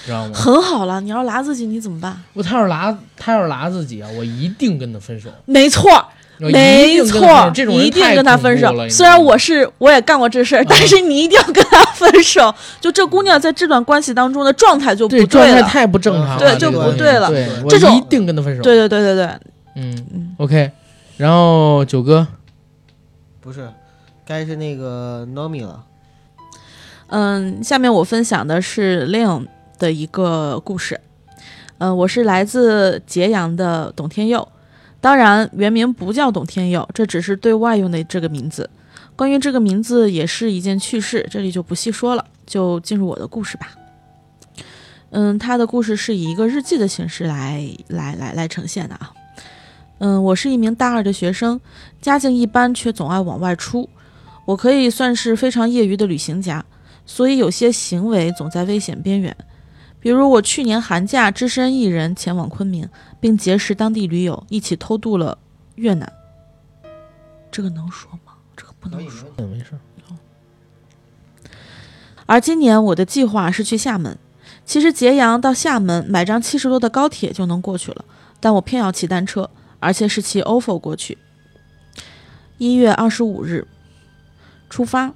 知道吗？很好了，你要拉自己，你怎么办？我他要是拉他要是拉自己啊，我一定跟他分手。没错，没错手，这种一定跟他分手。虽然我是我也干过这事儿，但是你一定要跟他分手。就这姑娘在这段关系当中的状态就不这状态了。太不正常了，对就不对了对，这种一定跟他分手。对对对对对，嗯嗯，，OK。然后九哥，不是，该是那个 Nomi 了。嗯，下面我分享的是 Leon 的一个故事。嗯，我是来自揭阳的董天佑，当然原名不叫董天佑，这只是对外用的这个名字。关于这个名字也是一件趣事，这里就不细说了，就进入我的故事吧。嗯，他的故事是以一个日记的形式来来来来呈现的啊。嗯，我是一名大二的学生，家境一般，却总爱往外出。我可以算是非常业余的旅行家，所以有些行为总在危险边缘。比如我去年寒假只身一人前往昆明，并结识当地驴友，一起偷渡了越南。这个能说吗？这个不能说。嗯，没事。而今年我的计划是去厦门。其实揭阳到厦门买张七十多的高铁就能过去了，但我偏要骑单车，而且是骑 ofo 过去。一月二十五日出发。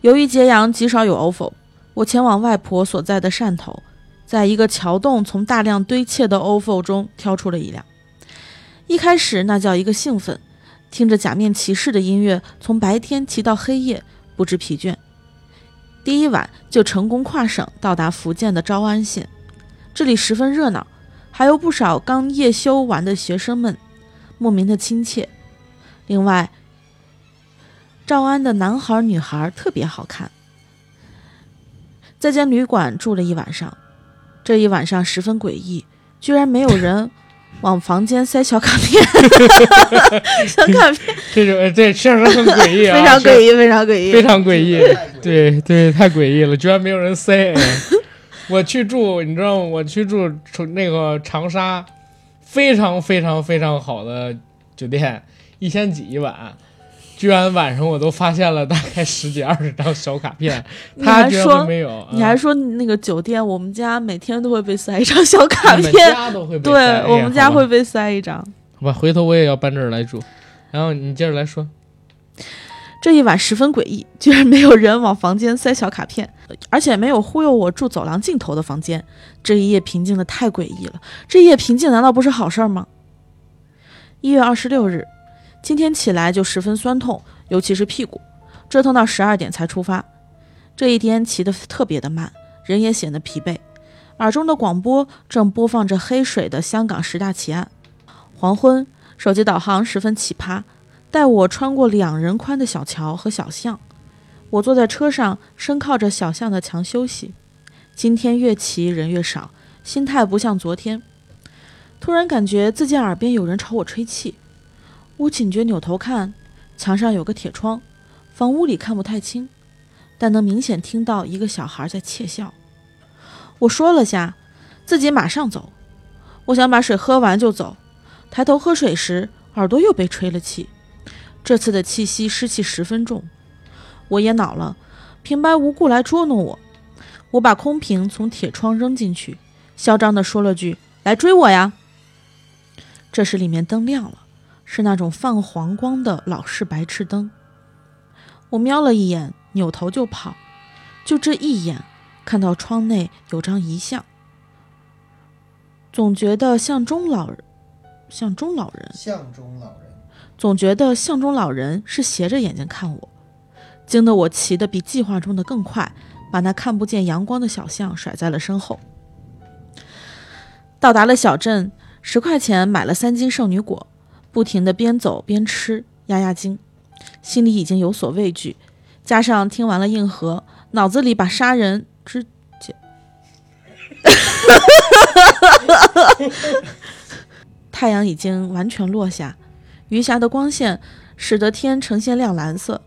由于揭阳极少有 ofo，我前往外婆所在的汕头，在一个桥洞从大量堆砌的 ofo 中挑出了一辆。一开始那叫一个兴奋，听着假面骑士的音乐，从白天骑到黑夜，不知疲倦。第一晚就成功跨省到达福建的诏安县，这里十分热闹，还有不少刚夜休完的学生们，莫名的亲切。另外，诏安的男孩女孩特别好看。在间旅馆住了一晚上，这一晚上十分诡异，居然没有人 往房间塞小卡片，小卡片这种呃这确实很诡异啊，非常诡异，非常诡异，非常诡异。对对，太诡异了，居然没有人塞。哎我去住，你知道吗？我去住从那个长沙，非常非常非常好的酒店，一千几一晚，居然晚上我都发现了大概十几二十张小卡片，他居然还说没有。你还嗯说那个酒店，我们家每天都会被塞一张小卡片，家都会被对塞哎我们家会被塞一张。好吧，回头我也要搬这儿来住。然后你接着来说，这一晚十分诡异，居然没有人往房间塞小卡片，而且没有忽悠我住走廊尽头的房间。这一夜平静的太诡异了，这一夜平静难道不是好事儿吗？一月二十六日，今天起来就十分酸痛，尤其是屁股，折腾到十二点才出发。这一天骑得特别的慢，人也显得疲惫。耳中的广播正播放着黑水的香港十大奇案。黄昏，手机导航十分奇葩。带我穿过两人宽的小桥和小巷，我坐在车上，身靠着小巷的墙休息。今天越骑人越少，心态不像昨天。突然感觉自己耳边有人朝我吹气，我警觉扭头看，墙上有个铁窗，房屋里看不太清，但能明显听到一个小孩在窃笑。我说了下，自己马上走。我想把水喝完就走，抬头喝水时，耳朵又被吹了气。这次的气息湿气十分重，我也恼了，平白无故来捉弄我。我把空瓶从铁窗扔进去，嚣张地说了句：“来追我呀！”这时里面灯亮了，是那种泛黄光的老式白炽灯。我瞄了一眼，扭头就跑，就这一眼，看到窗内有张遗像，总觉得像中老人，像中老人。像中老人，总觉得相中老人是斜着眼睛看我，惊得我骑得比计划中的更快，把那看不见阳光的小象甩在了身后。到达了小镇，十块钱买了三斤圣女果，不停地边走边吃，压压惊，心里已经有所畏惧，加上听完了硬核，脑子里把杀人之 太阳已经完全落下。余霞的光线使得天呈现亮蓝色。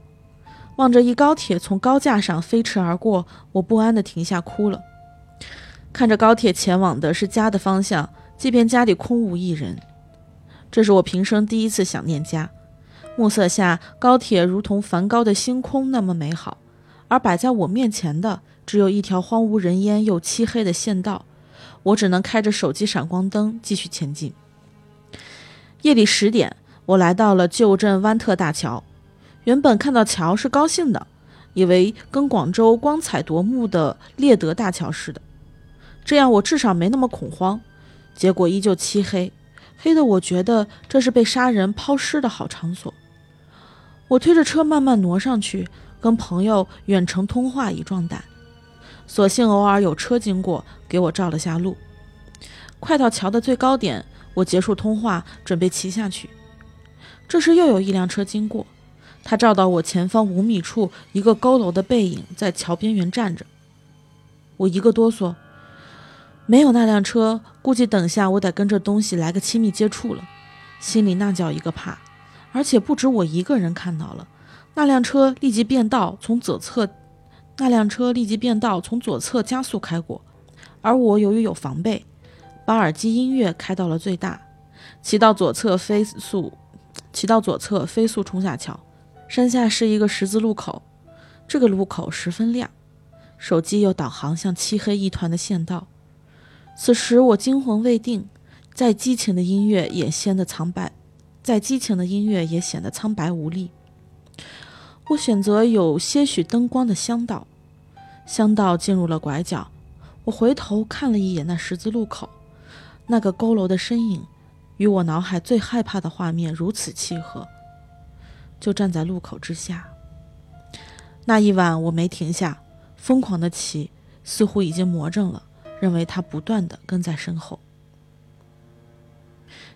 望着一高铁从高架上飞驰而过，我不安地停下哭了。看着高铁前往的是家的方向，即便家里空无一人，这是我平生第一次想念家。暮色下，高铁如同梵高的星空那么美好，而摆在我面前的只有一条荒无人烟又漆黑的县道，我只能开着手机闪光灯继续前进。夜里十点，我来到了旧镇湾特大桥。原本看到桥是高兴的，以为跟广州光彩夺目的猎德大桥似的，这样我至少没那么恐慌。结果依旧漆黑，黑的我觉得这是被杀人抛尸的好场所。我推着车慢慢挪上去，跟朋友远程通话以壮胆。所幸偶尔有车经过，给我照了下路。快到桥的最高点，我结束通话，准备骑下去。这时又有一辆车经过，他照到我前方五米处一个佝偻的背影在桥边缘站着。我一个哆嗦，没有那辆车，估计等下我得跟这东西来个亲密接触了，心里那叫一个怕。而且不止我一个人看到了，那辆车立即变道，从左侧，那辆车立即变道，从左侧加速开过。而我由于有防备，把耳机音乐开到了最大，骑到左侧飞速，骑到左侧飞速冲下桥。山下是一个十字路口，这个路口十分亮，手机又导航向漆黑一团的县道。此时我惊魂未定，再激情的音乐也显得苍白。再激情的音乐也显得苍白无力。我选择有些许灯光的乡道，乡道进入了拐角。我回头看了一眼那十字路口，那个佝偻的身影，与我脑海最害怕的画面如此契合。就站在路口之下。那一晚我没停下，疯狂的骑，似乎已经魔怔了，认为他不断的跟在身后。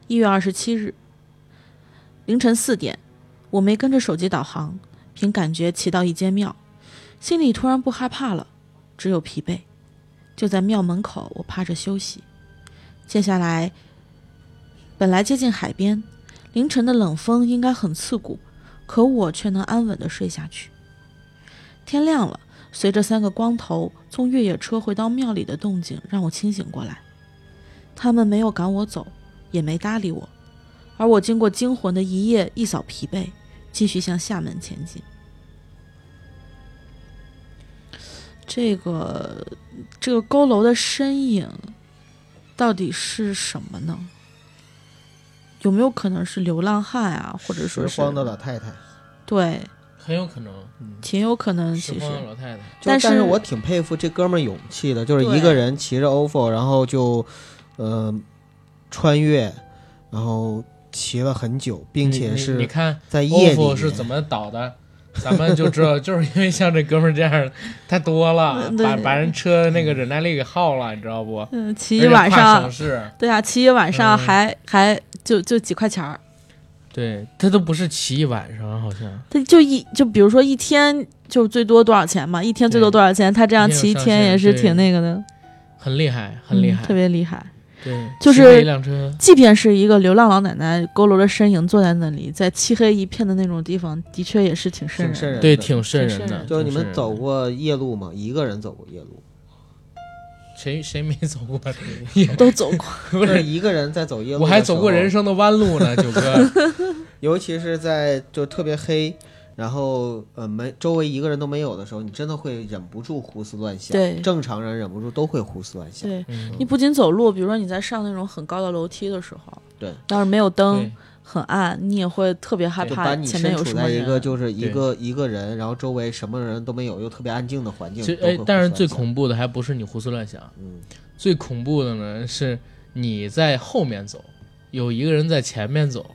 一月二十七日。凌晨四点，我没跟着手机导航，凭感觉骑到一间庙，心里突然不害怕了，只有疲惫。就在庙门口，我趴着休息。接下来，本来接近海边，凌晨的冷风应该很刺骨，可我却能安稳的睡下去。天亮了，随着三个光头从越野车回到庙里的动静，让我清醒过来。他们没有赶我走，也没搭理我。而我经过惊魂的一夜，一扫疲惫，继续向厦门前进。这个这个佝偻的身影到底是什么呢？有没有可能是流浪汉啊，或者说拾荒的老太太？对，很有可能，挺有可能。其实老太太，但是我挺佩服这哥们儿勇气的，就是一个人骑着 ofo，然后就呃穿越，然后。骑了很久，并且是你看在夜里是怎么倒的，咱们就知道，就是因为像这哥们儿这样太多了，把把人车那个忍耐力给耗了，你知道不？嗯，骑一晚上，对啊，骑一晚上还还就就几块钱儿，对他都不是骑一晚上，好像他就一就比如说一天就最多多少钱嘛，一天最多多少钱？他这样骑一天也是挺那个的，很厉害，很厉害，特别厉害。对，就是一辆车，即便是一个流浪老奶奶佝偻着身影坐在那里，在漆黑一片的那种地方，的确也是挺瘆人。对，挺瘆人的。就是你们走过夜路吗？一个人走过夜路？谁谁没走过？都走过。不是一个人在走夜路，我还走过人生的弯路呢，九哥。尤其是在就特别黑。然后，呃，没周围一个人都没有的时候，你真的会忍不住胡思乱想。对，正常人忍不住都会胡思乱想。对，你不仅走路，比如说你在上那种很高的楼梯的时候，对，要是没有灯，很暗，你也会特别害怕前面有什么人。在一个就是一个一个人，然后周围什么人都没有，又特别安静的环境。其实哎，但是最恐怖的还不是你胡思乱想，嗯，最恐怖的呢是你在后面走，有一个人在前面走。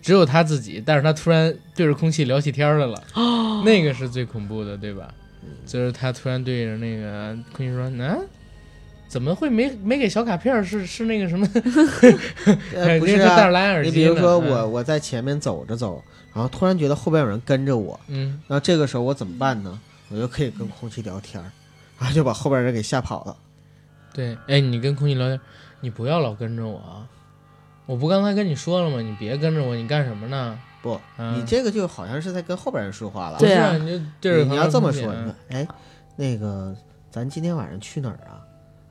只有他自己，但是他突然对着空气聊起天来了，那个是最恐怖的，对吧？就是他突然对着那个空气说：“啊，怎么会没没给小卡片？是是那个什么？不是戴着蓝牙耳机。你比如说我我在前面走着走，然后突然觉得后边有人跟着我，嗯，那这个时候我怎么办呢？我就可以跟空气聊天，然后就把后边人给吓跑了。对，哎，你跟空气聊天，你不要老跟着我啊。”我不刚才跟你说了吗？你别跟着我，你干什么呢？不，你这个就好像是在跟后边人说话了。对啊，你就你要这么说，你哎，那个，咱今天晚上去哪儿啊？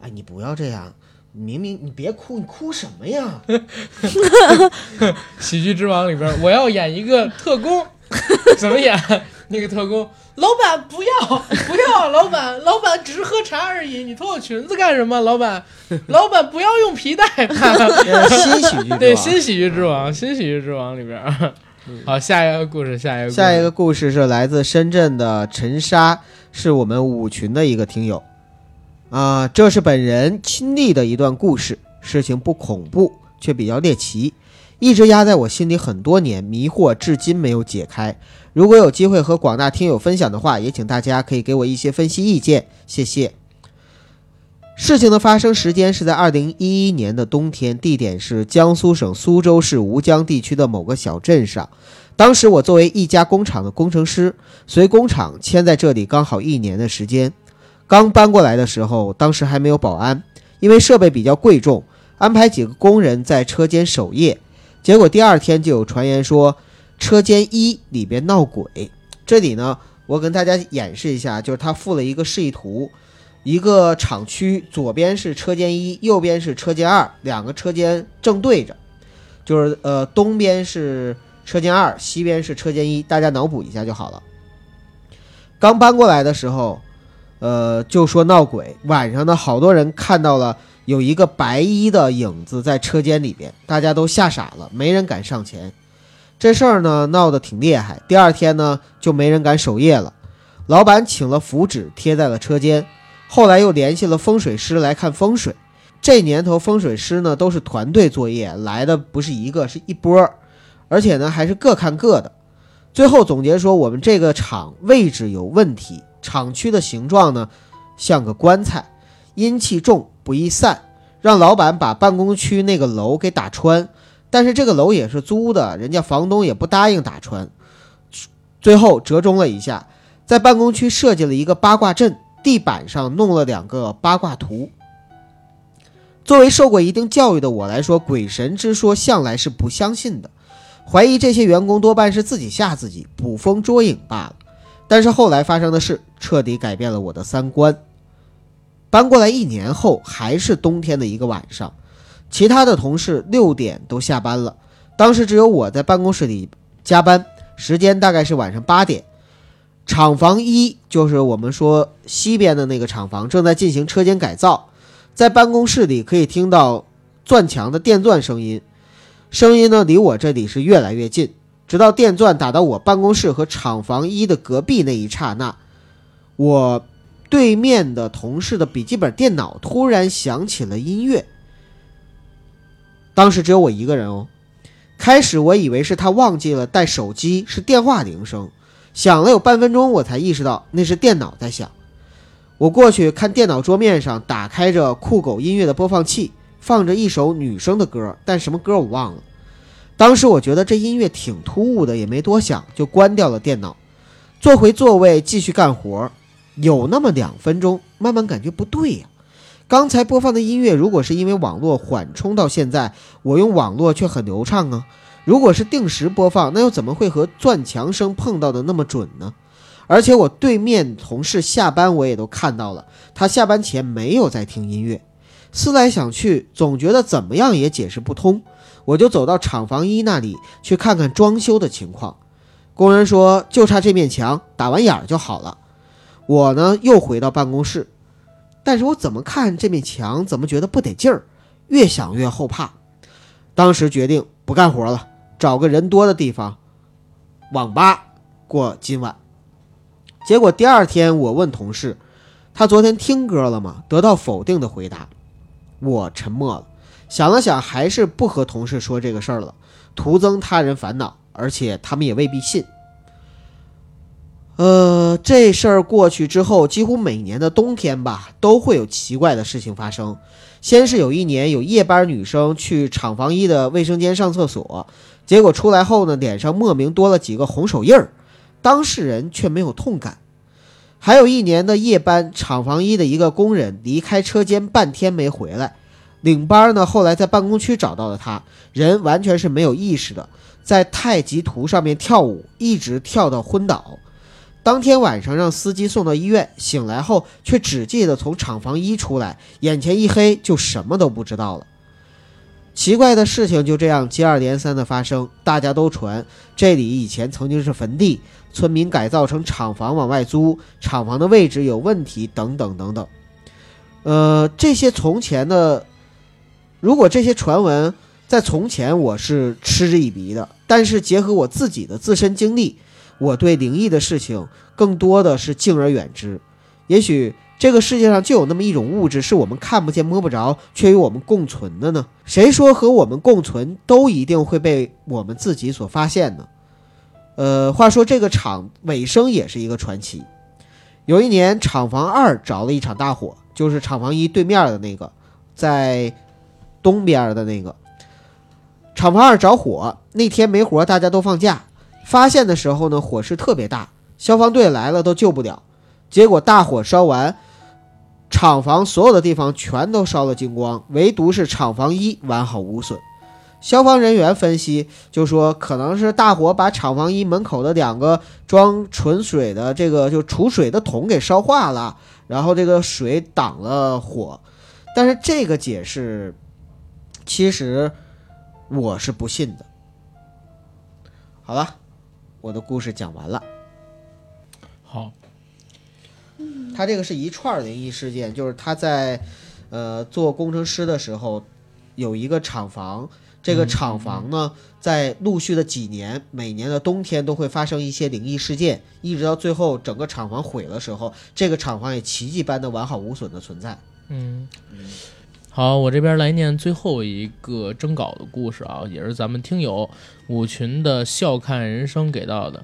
哎，你不要这样，明明你别哭，你哭什么呀？喜剧之王里边，我要演一个特工，怎么演？那个特工，老板不要不要，老板老板只是喝茶而已，你脱我裙子干什么？老板老板不要用皮带。呃新喜剧对，新喜剧之王，新喜剧之王里边儿。好，下一个故事，下一个下一个故事是来自深圳的陈莎，是我们五群的一个听友。啊、这是本人亲历的一段故事，事情不恐怖，却比较猎奇，一直压在我心里很多年，迷惑至今没有解开。如果有机会和广大听友分享的话，也请大家可以给我一些分析意见，谢谢。事情的发生时间是在二零一一年的冬天，地点是江苏省苏州市吴江地区的某个小镇上。当时我作为一家工厂的工程师，随工厂迁在这里刚好一年的时间。刚搬过来的时候，当时还没有保安，因为设备比较贵重，安排几个工人在车间守夜。结果第二天就有传言说车间一里边闹鬼。这里呢，我跟大家演示一下，就是他附了一个示意图，一个厂区左边是车间一，右边是车间二，两个车间正对着，就是呃东边是车间二，西边是车间一，大家脑补一下就好了。刚搬过来的时候，呃，就说闹鬼。晚上呢，好多人看到了有一个白衣的影子在车间里边，大家都吓傻了，没人敢上前。这事儿呢闹得挺厉害。第二天呢，就没人敢守夜了。老板请了符纸贴在了车间，后来又联系了风水师来看风水。这年头风水师呢都是团队作业，来的不是一个，是一波，而且呢还是各看各的。最后总结说，我们这个厂位置有问题，厂区的形状呢像个棺材，阴气重不易散，让老板把办公区那个楼给打穿。但是这个楼也是租的，人家房东也不答应打穿。最后折中了一下，在办公区设计了一个八卦阵，地板上弄了两个八卦图。作为受过一定教育的我来说，鬼神之说向来是不相信的，怀疑这些员工多半是自己吓自己，捕风捉影罢了。但是后来发生的事彻底改变了我的三观。搬过来一年后，还是冬天的一个晚上，其他的同事六点都下班了，当时只有我在办公室里加班，时间大概是晚上八点。厂房一就是我们说西边的那个厂房正在进行车间改造，在办公室里可以听到钻墙的电钻声音，声音呢离我这里是越来越近，直到电钻打到我办公室和厂房一的隔壁那一刹那，我对面的同事的笔记本电脑突然响起了音乐。当时只有我一个人哦。开始我以为是他忘记了带手机，是电话铃声，响了有半分钟，我才意识到那是电脑在响。我过去看电脑桌面上打开着酷狗音乐的播放器，放着一首女生的歌，但什么歌我忘了。当时我觉得这音乐挺突兀的，也没多想，就关掉了电脑，坐回座位继续干活。有那么两分钟，慢慢感觉不对呀、刚才播放的音乐，如果是因为网络缓冲到现在，我用网络却很流畅啊。如果是定时播放，那又怎么会和钻墙声碰到的那么准呢？而且我对面同事下班我也都看到了，他下班前没有在听音乐。思来想去，总觉得怎么样也解释不通，我就走到厂房一那里去看看装修的情况。工人说就差这面墙，打完眼儿就好了。我呢又回到办公室，但是我怎么看这面墙，怎么觉得不得劲儿，越想越后怕。当时决定不干活了，找个人多的地方，网吧过今晚。结果第二天我问同事，他昨天听歌了吗？得到否定的回答。我沉默了，想了想，还是不和同事说这个事儿了，徒增他人烦恼，而且他们也未必信。呃，这事儿过去之后，几乎每年的冬天吧，都会有奇怪的事情发生。先是有一年，有夜班女生去厂房一的卫生间上厕所，结果出来后呢，脸上莫名多了几个红手印儿，当事人却没有痛感。还有一年的夜班，厂房一的一个工人离开车间半天没回来，领班呢后来在办公区找到了他，人完全是没有意识的，在太极图上面跳舞，一直跳到昏倒。当天晚上让司机送到医院，醒来后却只记得从厂房一出来，眼前一黑，就什么都不知道了。奇怪的事情就这样接二连三的发生，大家都传这里以前曾经是坟地，村民改造成厂房往外租，厂房的位置有问题，等等等等。呃，这些从前的，如果这些传闻在从前我是嗤之以鼻的，但是结合我自己的自身经历，我对灵异的事情更多的是敬而远之。也许这个世界上就有那么一种物质，是我们看不见摸不着，却与我们共存的呢？谁说和我们共存都一定会被我们自己所发现呢？呃，话说这个厂尾声也是一个传奇。有一年，厂房二着了一场大火，就是厂房一对面的那个，在东边的那个。厂房二着火那天没活，大家都放假。发现的时候呢，火势特别大，消防队来了都救不了。结果大火烧完，厂房所有的地方全都烧了精光，唯独是厂房一完好无损。消防人员分析就说，可能是大火把厂房一门口的两个装纯水的这个就储水的桶给烧化了，然后这个水挡了火。但是这个解释，其实我是不信的。好了，我的故事讲完了。好，他这个是一串灵异事件，就是他在呃做工程师的时候，有一个厂房，这个厂房呢，在陆续的几年，每年的冬天都会发生一些灵异事件，一直到最后整个厂房毁的时候，这个厂房也奇迹般的完好无损的存在。嗯，好，我这边来念最后一个征稿的故事啊，也是咱们听友五群的笑看人生给到的，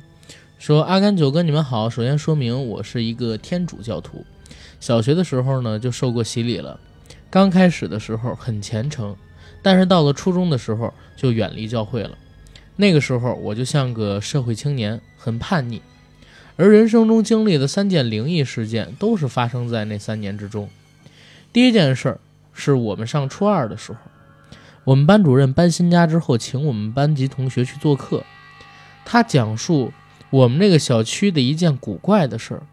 说阿甘九哥你们好，首先说明我是一个天主教徒，小学的时候呢就受过洗礼了，刚开始的时候很虔诚，但是到了初中的时候就远离教会了，那个时候我就像个社会青年，很叛逆，而人生中经历的三件灵异事件都是发生在那三年之中。第一件事儿是我们上初二的时候，我们班主任搬新家之后，请我们班级同学去做客。他讲述我们那个小区的一件古怪的事儿：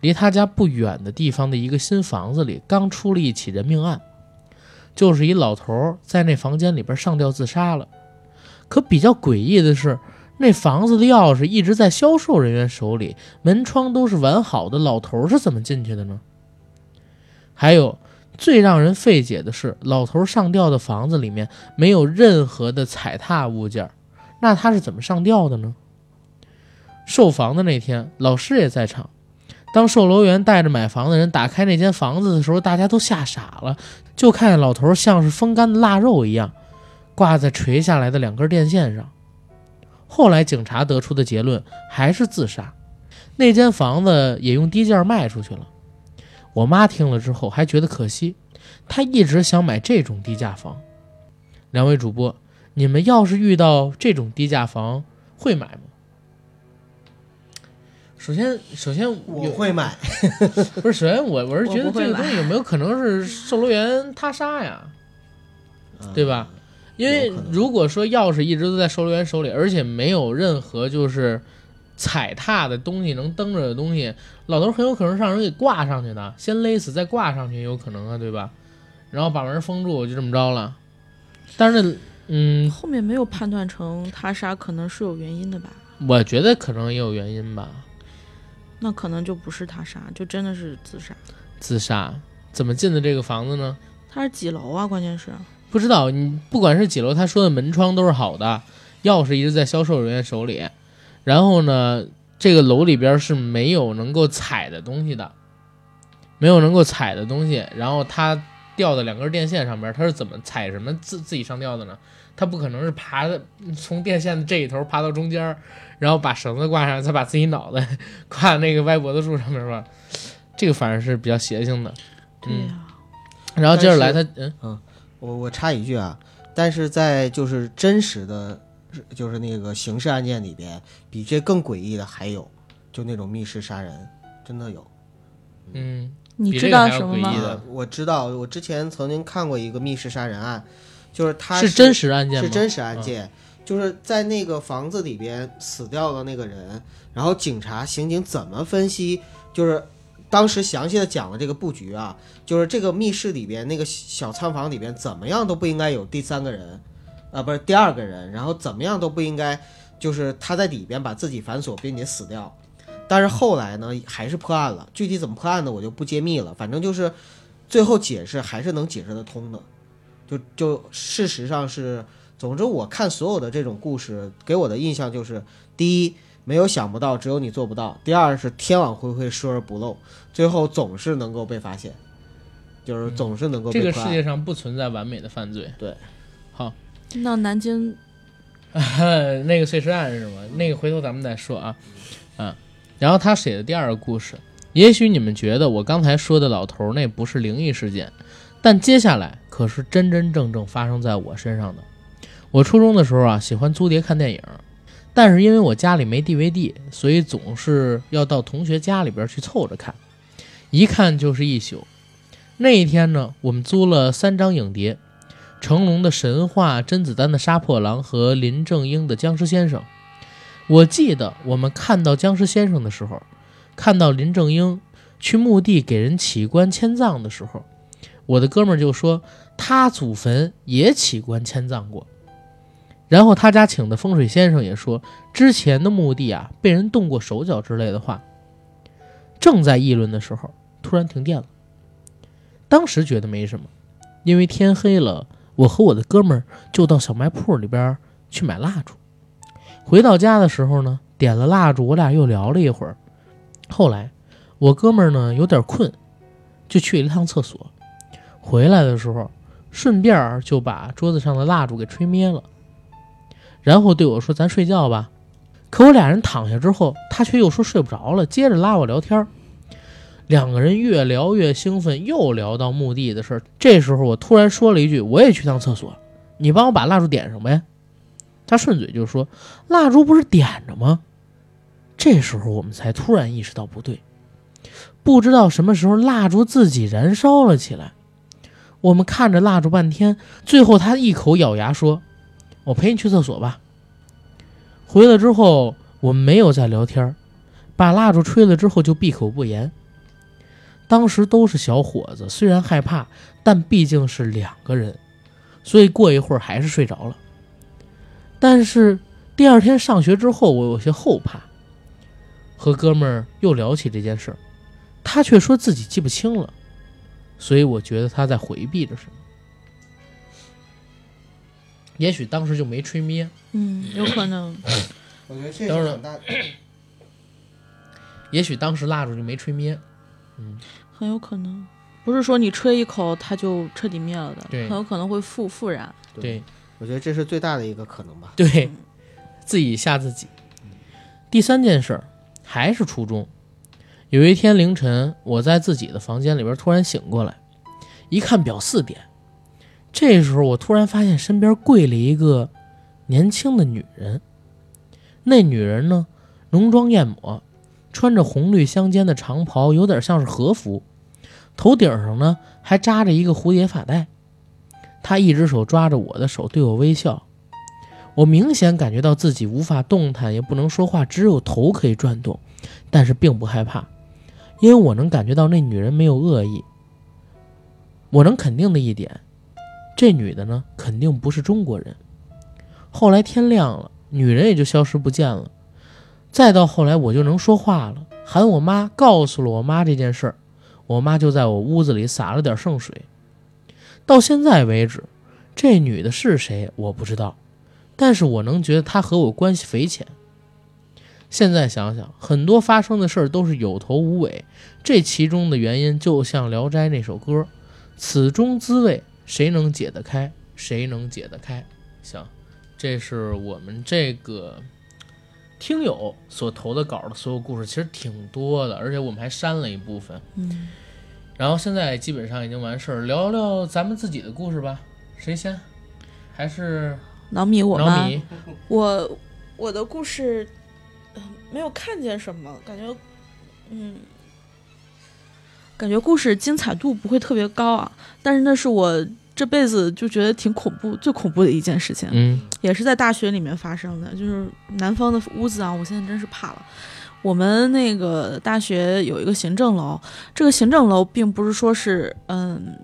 离他家不远的地方的一个新房子里，刚出了一起人命案，就是一老头在那房间里边上吊自杀了。可比较诡异的是，那房子的钥匙一直在销售人员手里，门窗都是完好的，老头是怎么进去的呢？还有。最让人费解的是，老头上吊的房子里面没有任何的踩踏物件，那他是怎么上吊的呢？售房的那天，老师也在场。当售楼员带着买房的人打开那间房子的时候，大家都吓傻了，就看见老头像是风干的腊肉一样，挂在垂下来的两根电线上。后来警察得出的结论还是自杀，那间房子也用低价卖出去了。我妈听了之后还觉得可惜，她一直想买这种低价房。两位主播，你们要是遇到这种低价房，会买吗？首先，首先我会买，不是首先我我是觉得这个东西有没有可能是售楼员他杀呀，对吧？因为如果说钥匙一直都在售楼员手里，而且没有任何就是踩踏的东西能蹬着的东西，老头很有可能让人给挂上去的，先勒死再挂上去也有可能啊，对吧？然后把门封住，就这么着了。但是，嗯，后面没有判断成他杀，可能是有原因的吧？我觉得可能也有原因吧。那可能就不是他杀，就真的是自杀。自杀怎么进的这个房子呢？他是几楼啊？关键是不知道，你不管是几楼，他说的门窗都是好的，钥匙一直在销售人员手里。然后呢，这个楼里边是没有能够踩的东西的，没有能够踩的东西。然后他吊的两根电线上边，他是怎么踩什么自自己上吊的呢？他不可能是爬的从电线的这一头爬到中间，然后把绳子挂上，再把自己脑袋挂那个歪脖子树上面吧？这个反而是比较邪性的。对呀、然后接着来他，嗯，我我插一句啊，但是在就是真实的，就是那个刑事案件里边，比这更诡异的还有，就那种密室杀人，真的有。嗯，你知道什么吗我知道，我之前曾经看过一个密室杀人案，就是他是真实案件？是真实案件，就是在那个房子里边死掉的那个人，然后警察、刑警怎么分析，就是当时详细的讲了这个布局啊，就是这个密室里边那个小仓房里边怎么样都不应该有第三个人，啊，不是第二个人，然后怎么样都不应该，就是他在里边把自己反锁并且死掉。但是后来呢，还是破案了。具体怎么破案的，我就不揭秘了。反正就是最后解释还是能解释得通的。就就事实上是，总之我看所有的这种故事，给我的印象就是：第一，没有想不到，只有你做不到；第二是天网恢恢，疏而不漏，最后总是能够被发现，就是总是能够被。这个世界上不存在完美的犯罪。对，好，那南京 那个碎尸案是吗？那个回头咱们再说啊，啊。然后他写的第二个故事，也许你们觉得我刚才说的老头那不是灵异事件，但接下来可是真真正正发生在我身上的。我初中的时候啊，喜欢租碟看电影，但是因为我家里没 DVD，所以总是要到同学家里边去凑着看，一看就是一宿。那一天呢，我们租了三张影碟：成龙的《神话》、甄子丹的《杀破狼》和林正英的《僵尸先生》。我记得我们看到僵尸先生的时候，看到林正英去墓地给人起棺迁葬的时候，我的哥们儿就说他祖坟也起棺迁葬过。然后他家请的风水先生也说，之前的墓地啊被人动过手脚之类的话。正在议论的时候，突然停电了。当时觉得没什么，因为天黑了，我和我的哥们儿就到小卖铺里边去买蜡烛。回到家的时候呢，点了蜡烛，我俩又聊了一会儿。后来，我哥们儿呢有点困，就去了一趟厕所。回来的时候，顺便就把桌子上的蜡烛给吹灭了，然后对我说：“咱睡觉吧。”可我俩人躺下之后，他却又说睡不着了，接着拉我聊天。两个人越聊越兴奋，又聊到墓地的事儿。这时候，我突然说了一句：“我也去趟厕所，你帮我把蜡烛点上呗。”他顺嘴就说：“蜡烛不是点着吗？”这时候我们才突然意识到不对，不知道什么时候蜡烛自己燃烧了起来。我们看着蜡烛半天，最后他一口咬牙说：“我陪你去厕所吧。”回来之后，我们没有再聊天，把蜡烛吹了之后就闭口不言。当时都是小伙子，虽然害怕，但毕竟是两个人，所以过一会儿还是睡着了。但是第二天上学之后，我有些后怕。和哥们儿又聊起这件事儿，他却说自己记不清了，所以我觉得他在回避着什么。也许当时就没吹灭，嗯，有可能。我觉得这当然是很大。也许当时蜡烛就没吹灭。嗯，很有可能，不是说你吹一口它就彻底灭了的，很有可能会复复燃。对我觉得这是最大的一个可能吧。对，自己吓自己。第三件事儿还是初中，有一天凌晨，我在自己的房间里边突然醒过来，一看表四点，这时候我突然发现身边跪了一个年轻的女人。那女人呢，浓妆艳抹，穿着红绿相间的长袍，有点像是和服，头顶上呢还扎着一个蝴蝶发带。她一只手抓着我的手，对我微笑。我明显感觉到自己无法动弹，也不能说话，只有头可以转动，但是并不害怕，因为我能感觉到那女人没有恶意。我能肯定的一点，这女的呢，肯定不是中国人。后来天亮了，女人也就消失不见了。再到后来，我就能说话了，喊我妈，告诉了我妈这件事儿，我妈就在我屋子里撒了点圣水。到现在为止，这女的是谁我不知道，但是我能觉得她和我关系匪浅。现在想想，很多发生的事儿都是有头无尾，这其中的原因就像《聊斋》那首歌，“此中滋味，谁能解得开？谁能解得开？”行，这是我们这个听友所投的稿的所有故事，其实挺多的，而且我们还删了一部分。嗯，然后现在基本上已经完事儿，聊聊咱们自己的故事吧。谁先？还是老米我脑妈，米？我 我的故事、呃没有看见什么，感觉嗯，感觉故事精彩度不会特别高啊。但是那是我这辈子就觉得挺恐怖、最恐怖的一件事情，嗯也是在大学里面发生的。就是南方的屋子啊，我现在真是怕了。我们那个大学有一个行政楼，这个行政楼并不是说是嗯，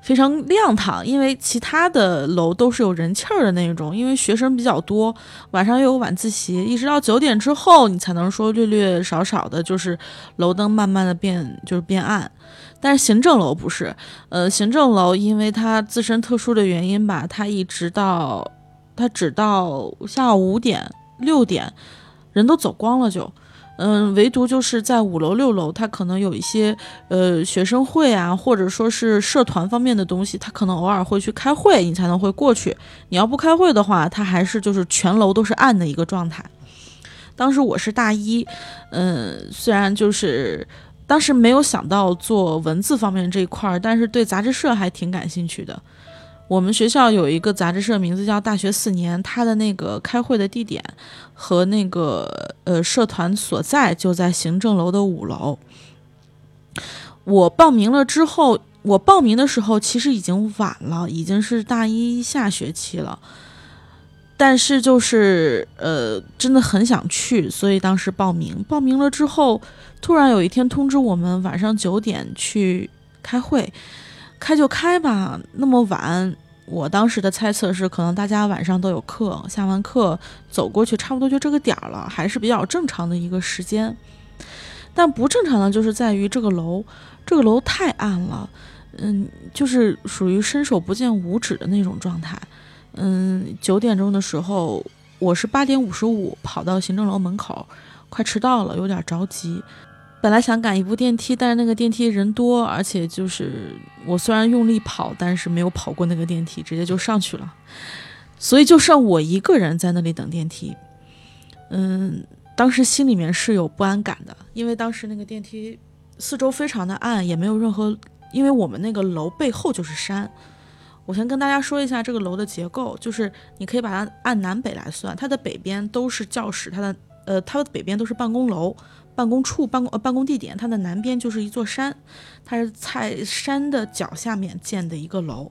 非常亮堂，因为其他的楼都是有人气儿的那种，因为学生比较多，晚上又有晚自习，一直到九点之后，你才能说略略少少的，就是楼灯慢慢的变，就是变暗。但是行政楼不是，呃，行政楼因为它自身特殊的原因吧，它一直到它只到下午五点六点，人都走光了就。嗯，唯独就是在五楼六楼，它可能有一些呃学生会啊，或者说是社团方面的东西，它可能偶尔会去开会，你才能会过去。你要不开会的话，它还是就是全楼都是暗的一个状态。当时我是大一，嗯，虽然就是当时没有想到做文字方面这一块儿，但是对杂志社还挺感兴趣的。我们学校有一个杂志社，名字叫“大学四年”，它的那个开会的地点和那个呃社团所在就在行政楼的五楼。我报名了之后，我报名的时候其实已经晚了，已经是大一下学期了。但是就是呃，真的很想去，所以当时报名。报名了之后，突然有一天通知我们晚上九点去开会。开就开吧，那么晚，我当时的猜测是，可能大家晚上都有课，下完课走过去，差不多就这个点儿了，还是比较正常的一个时间。但不正常的就是在于这个楼，这个楼太暗了，嗯，就是属于伸手不见五指的那种状态。嗯，九点钟的时候，我是八点五十五跑到行政楼门口，快迟到了，有点着急。本来想赶一部电梯，但是那个电梯人多，而且就是我虽然用力跑，但是没有跑过那个电梯，直接就上去了，所以就剩我一个人在那里等电梯。嗯，当时心里面是有不安感的，因为当时那个电梯四周非常的暗，也没有任何，因为我们那个楼背后就是山。我先跟大家说一下这个楼的结构，就是你可以把它按南北来算，它的北边都是教室，它的呃它的北边都是办公楼。办公处、办公呃办公地点，它的南边就是一座山，它是在山的脚下面建的一个楼。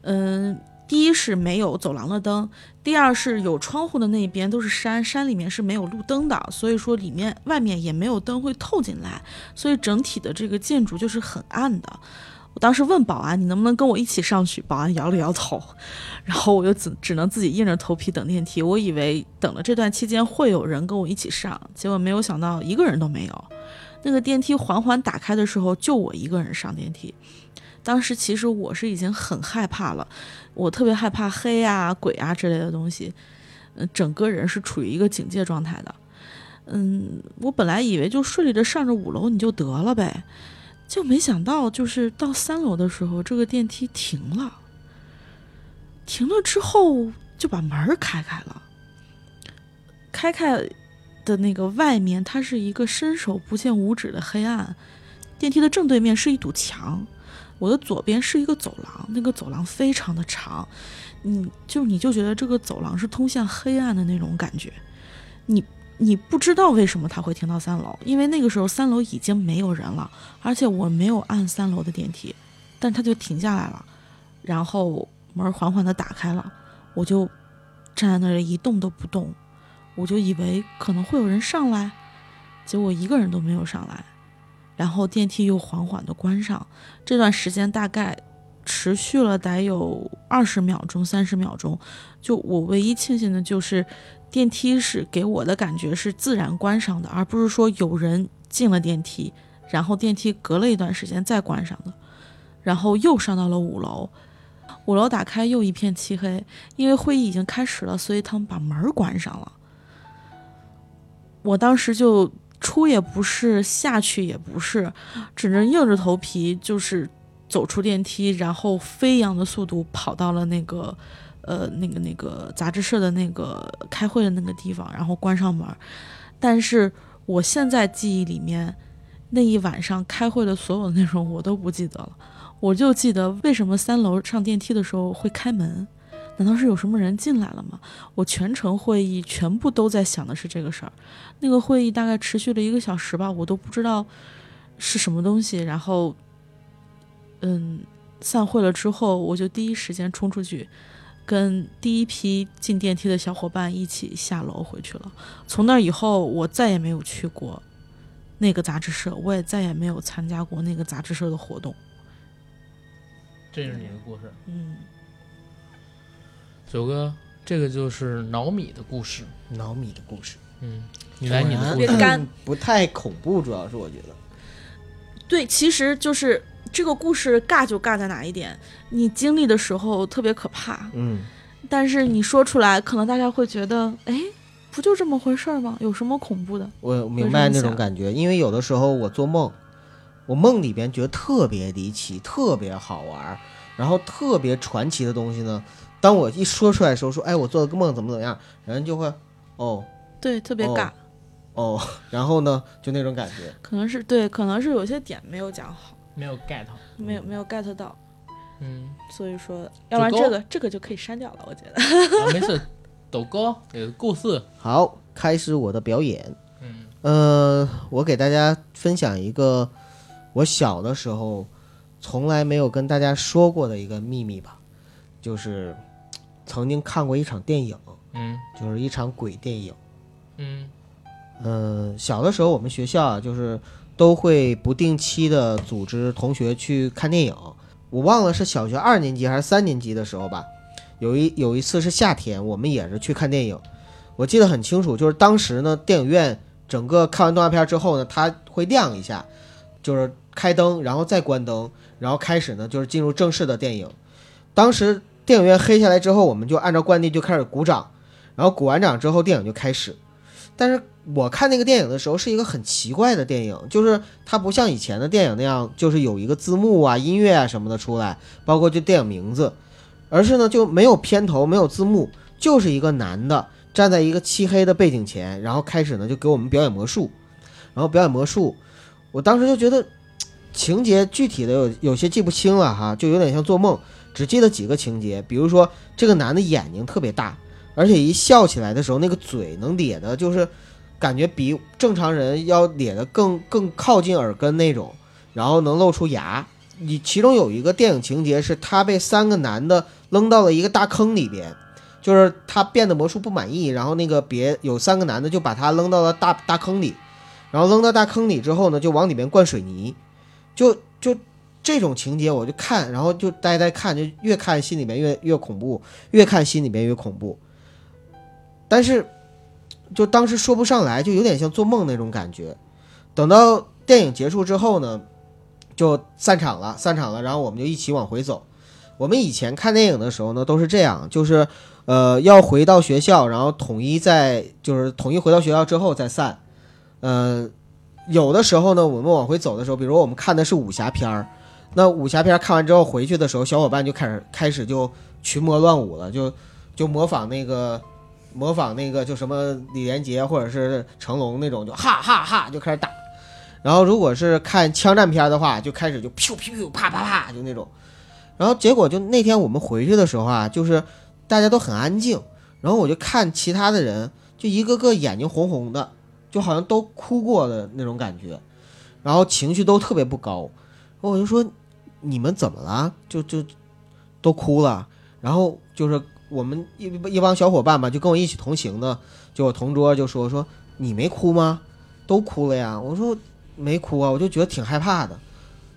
嗯，第一是没有走廊的灯，第二是有窗户的那边都是山，山里面是没有路灯的，所以说里面外面也没有灯会透进来，所以整体的这个建筑就是很暗的。我当时问保安：“你能不能跟我一起上去？”保安摇了摇头，然后我就只只能自己硬着头皮等电梯。我以为等了这段期间会有人跟我一起上，结果没有想到一个人都没有。那个电梯缓缓打开的时候，就我一个人上电梯。当时其实我是已经很害怕了，我特别害怕黑啊、鬼啊之类的东西，嗯，整个人是处于一个警戒状态的。嗯，我本来以为就顺利的上着五楼你就得了呗。就没想到，就是到三楼的时候，这个电梯停了。停了之后，就把门开开了。开开的那个外面，它是一个伸手不见五指的黑暗。电梯的正对面是一堵墙，我的左边是一个走廊，那个走廊非常的长，你就你就觉得这个走廊是通向黑暗的那种感觉，你。你不知道为什么他会停到三楼，因为那个时候三楼已经没有人了，而且我没有按三楼的电梯，但他就停下来了，然后门缓缓的打开了，我就站在那里一动都不动，我就以为可能会有人上来，结果一个人都没有上来，然后电梯又缓缓的关上，这段时间大概持续了得有二十秒钟、三十秒钟，就我唯一庆幸的就是。电梯是给我的感觉是自然关上的，而不是说有人进了电梯，然后电梯隔了一段时间再关上的，然后又上到了五楼，五楼打开又一片漆黑，因为会议已经开始了，所以他们把门关上了。我当时就出也不是，下去也不是，只能硬着头皮就是走出电梯，然后飞扬的速度跑到了那个。呃，那个那个杂志社的那个开会的那个地方，然后关上门。但是我现在记忆里面，那一晚上开会的所有内容我都不记得了，我就记得为什么三楼上电梯的时候会开门，难道是有什么人进来了吗？我全程会议全部都在想的是这个事儿。那个会议大概持续了一个小时吧，我都不知道是什么东西。然后，嗯，散会了之后，我就第一时间冲出去。跟第一批进电梯的小伙伴一起下楼回去了。从那以后，我再也没有去过那个杂志社，我也再也没有参加过那个杂志社的活动。这是你的故事。嗯，九哥，这个就是脑米的故事。脑米的故事，嗯，你来你的故别事。干不太恐怖，主要是我觉得，对，其实就是这个故事尬就尬在哪一点，你经历的时候特别可怕，嗯，但是你说出来，可能大家会觉得，哎，不就这么回事儿吗？有什么恐怖的？我明白那种感觉，因为有的时候我做梦，我梦里边觉得特别离奇、特别好玩儿，然后特别传奇的东西呢，当我一说出来的时候，说，哎，我做了个梦，怎么怎么样，人就会，哦。对，特别哦尬，哦，然后呢，就那种感觉，可能是对，可能是有些点没有讲好，没有 get，没有没有 get 到，嗯，所以说，要不然这个这个就可以删掉了，我觉得。啊，没事，抖哥有故事。好，开始我的表演。嗯。呃，我给大家分享一个我小的时候从来没有跟大家说过的一个秘密吧，就是曾经看过一场电影，嗯。就是一场鬼电影。嗯。呃、小的时候我们学校啊，就是都会不定期的组织同学去看电影。我忘了是小学二年级还是三年级的时候吧，有一有一次是夏天，我们也是去看电影。我记得很清楚，就是当时呢，电影院整个看完动画片之后呢，它会亮一下，就是开灯，然后再关灯，然后开始呢就是进入正式的电影。当时电影院黑下来之后，我们就按照惯例就开始鼓掌，然后鼓完掌之后，电影就开始。但是我看那个电影的时候是一个很奇怪的电影，就是它不像以前的电影那样，就是有一个字幕啊、音乐啊什么的出来，包括就电影名字，而是呢就没有片头、没有字幕，就是一个男的站在一个漆黑的背景前，然后开始呢就给我们表演魔术，然后表演魔术，我当时就觉得情节具体的有有些记不清了哈，就有点像做梦，只记得几个情节，比如说这个男的眼睛特别大。而且一笑起来的时候，那个嘴能咧的，就是感觉比正常人要咧的更更靠近耳根那种，然后能露出牙。你其中有一个电影情节是他被三个男的扔到了一个大坑里边，就是他变的魔术不满意，然后那个别有三个男的就把他扔到了大大坑里，然后扔到大坑里之后呢，就往里面灌水泥，就就这种情节我就看，然后就呆呆看，就越看心里面越越恐怖，越看心里面越恐怖。但是，就当时说不上来，就有点像做梦那种感觉。等到电影结束之后呢，就散场了，散场了，然后我们就一起往回走。我们以前看电影的时候呢，都是这样，就是呃要回到学校，然后统一在就是统一回到学校之后再散。呃，有的时候呢，我们往回走的时候，比如我们看的是武侠片儿，那武侠片看完之后回去的时候，小伙伴就开始开始就群魔乱舞了，就就模仿那个。模仿那个就什么李连杰或者是成龙那种，就哈哈哈就开始打。然后如果是看枪战片的话，就开始就噗噗噗啪啪啪就那种。然后结果就那天我们回去的时候啊，就是大家都很安静，然后我就看其他的人，就一个个眼睛红红的，就好像都哭过的那种感觉，然后情绪都特别不高。然后我就说你们怎么了？就就都哭了。然后就是。我们一一帮小伙伴吧，就跟我一起同行的，就我同桌就说说你没哭吗？都哭了呀。我说没哭啊，我就觉得挺害怕的。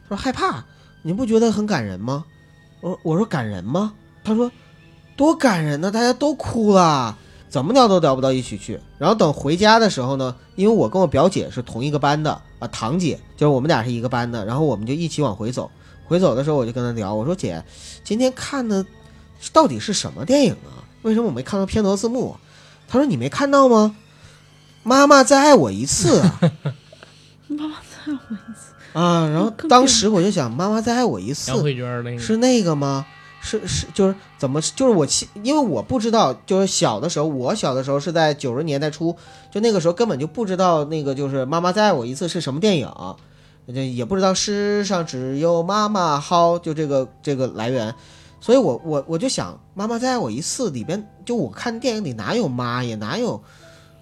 他说害怕，你不觉得很感人吗？我我说感人吗？他说多感人呢，大家都哭了，怎么聊都聊不到一起去。然后等回家的时候呢，因为我跟我表姐是同一个班的啊，堂姐就是我们俩是一个班的，然后我们就一起往回走。回走的时候我就跟她聊，我说姐，今天看的。到底是什么电影啊？为什么我没看到片头字幕？他说你没看到吗？妈妈再爱我一次啊！妈妈再爱我一次啊！然后当时我就想，妈妈再爱我一次，杨慧娟那个是那个吗？是是就是怎么就是我因为我不知道，就是小的时候，我小的时候是在九十年代初，就那个时候根本就不知道那个就是妈妈再爱我一次是什么电影，就也不知道世上只有妈妈好，就这个这个来源。所以我我我就想，妈妈再爱我一次里边，就我看电影里哪有妈呀，哪有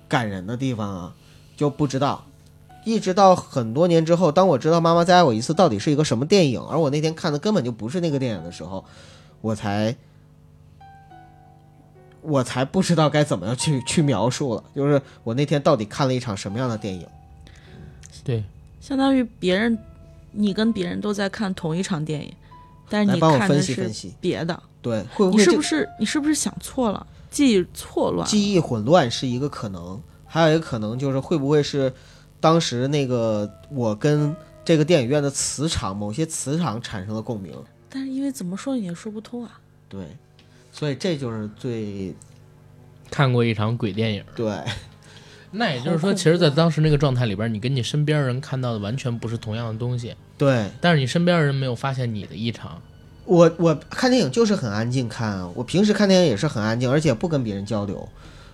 感人的地方啊？就不知道，一直到很多年之后，当我知道妈妈再爱我一次到底是一个什么电影，而我那天看的根本就不是那个电影的时候，我才我才不知道该怎么样去去描述了。就是我那天到底看了一场什么样的电影？对，相当于别人，你跟别人都在看同一场电影。但是你帮我分看的是析分析。别的，对，会不会你是不是你是不是想错了，记忆错乱？记忆混乱是一个可能，还有一个可能就是会不会是当时那个我跟这个电影院的磁场，某些磁场产生了共鸣。但是因为怎么说你也说不通啊。对，所以这就是最看过一场鬼电影。对 那也就是说，其实，在当时那个状态里边，你跟你身边人看到的完全不是同样的东西，对。但是你身边的人没有发现你的异常。我我看电影就是很安静看啊，我平时看电影也是很安静，而且不跟别人交流，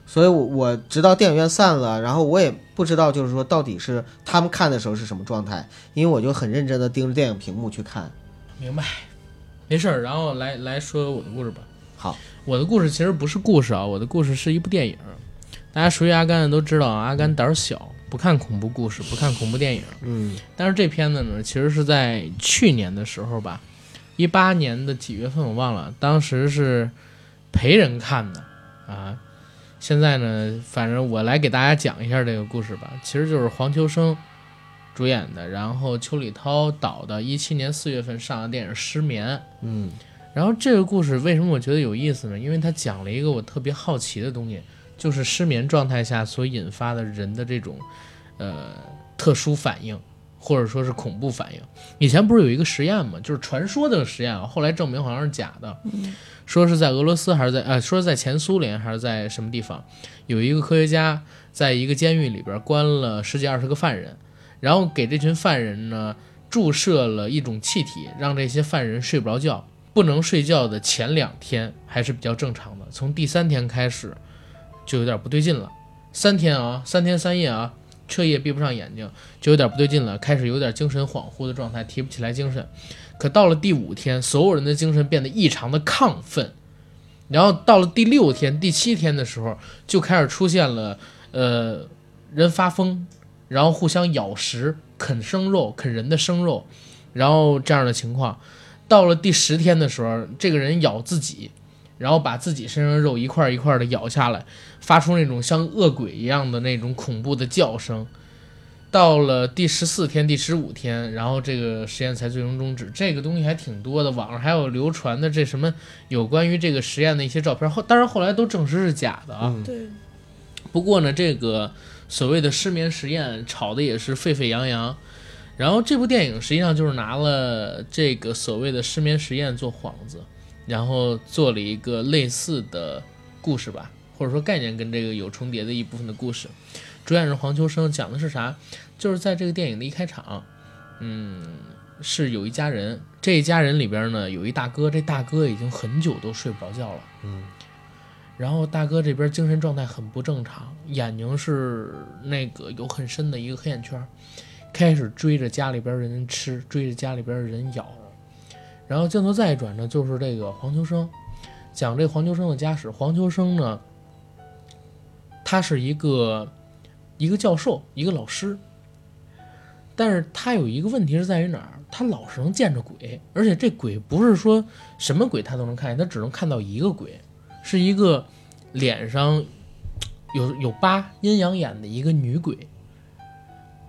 所以我我直到电影院散了，然后我也不知道就是说到底是他们看的时候是什么状态，因为我就很认真的盯着电影屏幕去看。明白，没事儿。然后来来说我的故事吧。好，我的故事其实不是故事啊，我的故事是一部电影。大家熟悉阿甘的都知道，阿甘胆儿小，不看恐怖故事，不看恐怖电影。嗯但是这片子呢，其实是在去年的时候吧，一八年的几月份我忘了，当时是陪人看的啊。现在呢，反正我来给大家讲一下这个故事吧。其实就是黄秋生主演的，然后邱礼涛导的，一七年四月份上的电影《失眠》。嗯然后这个故事为什么我觉得有意思呢？因为他讲了一个我特别好奇的东西，就是失眠状态下所引发的人的这种呃特殊反应，或者说是恐怖反应。以前不是有一个实验嘛，就是传说的实验啊，后来证明好像是假的，说是在俄罗斯还是在呃，说是在前苏联还是在什么地方，有一个科学家在一个监狱里边关了十几二十个犯人，然后给这群犯人呢注射了一种气体，让这些犯人睡不着觉。不能睡觉的前两天还是比较正常的，从第三天开始就有点不对劲了。三天啊，三天三夜啊，彻夜闭不上眼睛，就有点不对劲了，开始有点精神恍惚的状态，提不起来精神。可到了第五天，所有人的精神变得异常的亢奋，然后到了第六天、第七天的时候，就开始出现了呃人发疯，然后互相咬食、啃生肉、啃人的生肉，然后这样的情况。到了第十天的时候，这个人咬自己，然后把自己身上的肉一块一块的咬下来，发出那种像恶鬼一样的那种恐怖的叫声。到了第十四天、第十五天，然后这个实验才最终终止。这个东西还挺多的，网上还有流传的这什么有关于这个实验的一些照片，后当然后来都证实是假的啊。不过呢，这个所谓的失眠实验炒的也是沸沸扬扬。然后这部电影实际上就是拿了这个所谓的失眠实验做幌子，然后做了一个类似的故事吧，或者说概念跟这个有重叠的一部分的故事。主演是黄秋生，讲的是啥？就是在这个电影的一开场，嗯，是有一家人，这一家人里边呢有一大哥，这大哥已经很久都睡不着觉了。嗯然后大哥这边精神状态很不正常，眼睛是那个有很深的一个黑眼圈，开始追着家里边人吃，追着家里边人咬。然后镜头再一转呢，就是这个黄秋生，讲这黄秋生的家史。黄秋生呢，他是一个一个教授，一个老师，但是他有一个问题是在于哪儿？他老是能见着鬼，而且这鬼不是说什么鬼他都能看见，他只能看到一个鬼。是一个脸上有有疤、阴阳眼的一个女鬼，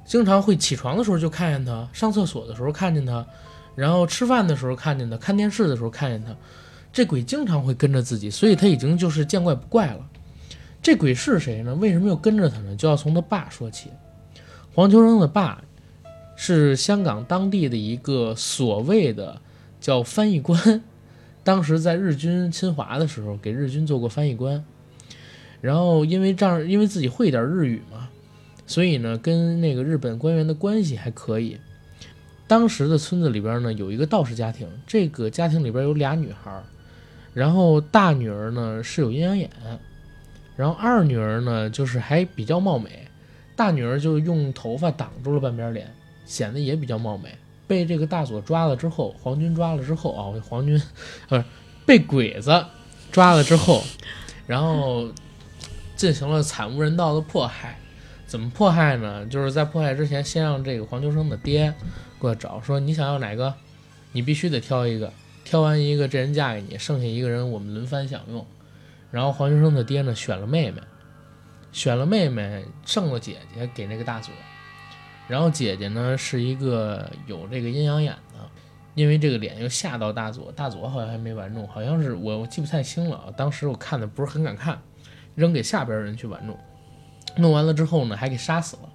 经常会起床的时候就看见她，上厕所的时候看见她，然后吃饭的时候看见他，看电视的时候看见他。这鬼经常会跟着自己，所以他已经就是见怪不怪了。这鬼是谁呢？为什么又跟着他呢？就要从他爸说起。黄秋生的爸是香港当地的一个所谓的叫翻译官。当时在日军侵华的时候，给日军做过翻译官，然后因为这样，因为自己会点日语嘛，所以呢，跟那个日本官员的关系还可以。当时的村子里边呢，有一个道士家庭，这个家庭里边有俩女孩，然后大女儿呢是有阴阳眼，然后二女儿呢就是还比较貌美，大女儿就用头发挡住了半边脸，显得也比较貌美。被这个大佐抓了之后，皇军抓了之后啊，皇军，不是被鬼子抓了之后，然后进行了惨无人道的迫害。怎么迫害呢？就是在迫害之前，先让这个黄秋生的爹过来找，说你想要哪个，你必须得挑一个，挑完一个这人嫁给你，剩下一个人我们轮番享用。然后黄秋生的爹呢选了妹妹，选了妹妹，剩了姐姐给那个大佐。然后姐姐呢是一个有这个阴阳眼的，因为这个脸又吓到大佐，大佐好像还没玩弄，好像是我我记不太清了。当时我看的不是很敢看，扔给下边人去玩弄，弄完了之后呢，还给杀死了。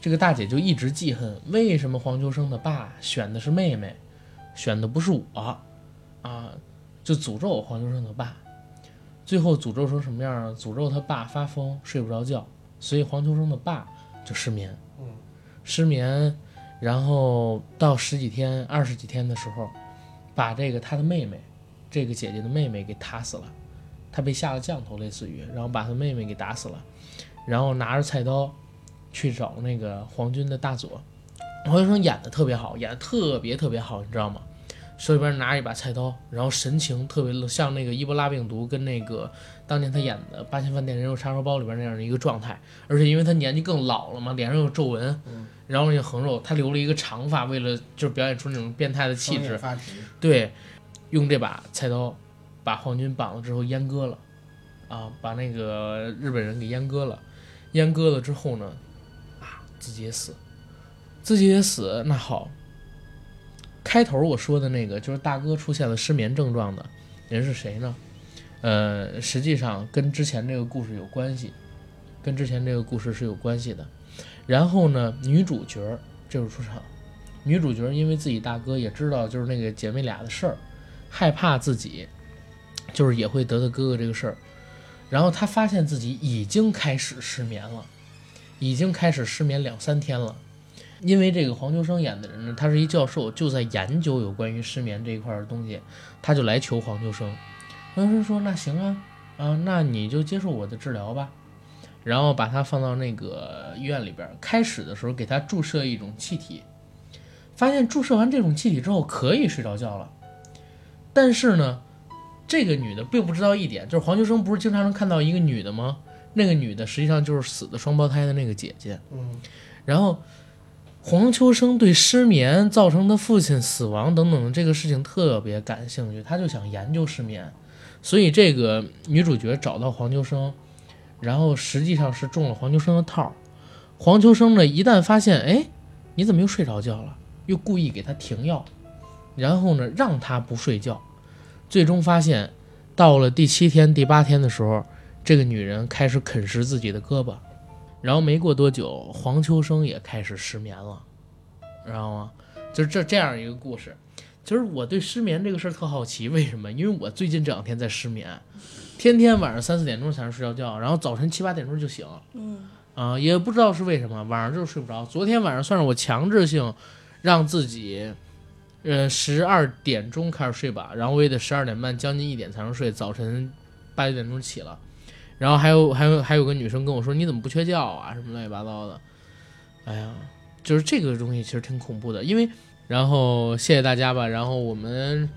这个大姐就一直记恨，为什么黄秋生的爸选的是妹妹，选的不是我啊？就诅咒黄秋生的爸。最后诅咒成什么样呢？诅咒他爸发疯，睡不着觉，所以黄秋生的爸就失眠。嗯，失眠，然后到十几天、二十几天的时候，把这个他的妹妹，这个姐姐的妹妹给打死了。他被下了降头，类似于，然后把他妹妹给打死了，然后拿着菜刀去找那个皇军的大佐。黄秋生演的特别好，演的特别特别好，你知道吗？手里边拿着一把菜刀，然后神情特别像那个伊波拉病毒跟那个当年他演的《八千饭店人肉叉烧包》里边那样的一个状态，而且因为他年纪更老了嘛，脸上有皱纹，然后那个横肉，他留了一个长发，为了就是表演出那种变态的气质，对，用这把菜刀把皇军绑了之后阉割了，啊，把那个日本人给阉割了，阉割了之后呢，啊，自己也死，自己也死，那好。开头我说的那个就是大哥出现了失眠症状的人是谁呢？呃，实际上跟之前这个故事有关系，跟之前这个故事是有关系的。然后呢，女主角儿这时候出场，女主角因为自己大哥也知道就是那个姐妹俩的事儿，害怕自己就是也会得到哥哥这个事儿，然后他发现自己已经开始失眠了，已经开始失眠两三天了。因为这个黄秋生演的人呢，他是一教授，就在研究有关于失眠这一块的东西，他就来求黄秋生。黄秋生说：“那行啊，啊，那你就接受我的治疗吧。”然后把他放到那个医院里边，开始的时候给他注射一种气体，发现注射完这种气体之后可以睡着觉了。但是呢，这个女的并不知道一点，就是黄秋生不是经常能看到一个女的吗？那个女的实际上就是死的双胞胎的那个姐姐。嗯，然后。黄秋生对失眠造成的父亲死亡等等的这个事情特别感兴趣，他就想研究失眠，所以这个女主角找到黄秋生，然后实际上是中了黄秋生的套。黄秋生呢，一旦发现，哎，你怎么又睡着觉了？又故意给他停药，然后呢，让他不睡觉，最终发现，到了第七天、第八天的时候，这个女人开始啃食自己的胳膊。然后没过多久，黄秋生也开始失眠了，知道吗？就是这这样一个故事。其实我对失眠这个事儿特好奇，为什么？因为我最近这两天在失眠，天天晚上三四点钟才能睡着觉，然后早晨七八点钟就醒。嗯，啊，也不知道是为什么，晚上就是睡不着。昨天晚上算是我强制性让自己，呃，十二点钟开始睡吧，然后我也得十二点半将近一点才能睡，早晨八九点钟起了。然后还有还有还有个女生跟我说：“你怎么不缺觉啊？什么乱七八糟的。”哎呀，就是这个东西其实挺恐怖的。因为，然后谢谢大家吧。然后我们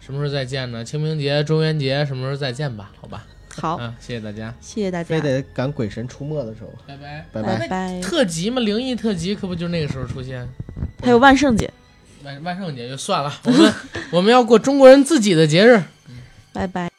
什么时候再见呢？清明节、中元节什么时候再见吧？好吧。好，嗯，谢谢大家，谢谢大家，非得赶鬼神出没的时候，拜拜，拜拜拜。特辑嘛，灵异特辑可不就那个时候出现？还有万圣节，万万圣节就算了，我们我们要过中国人自己的节日。拜拜。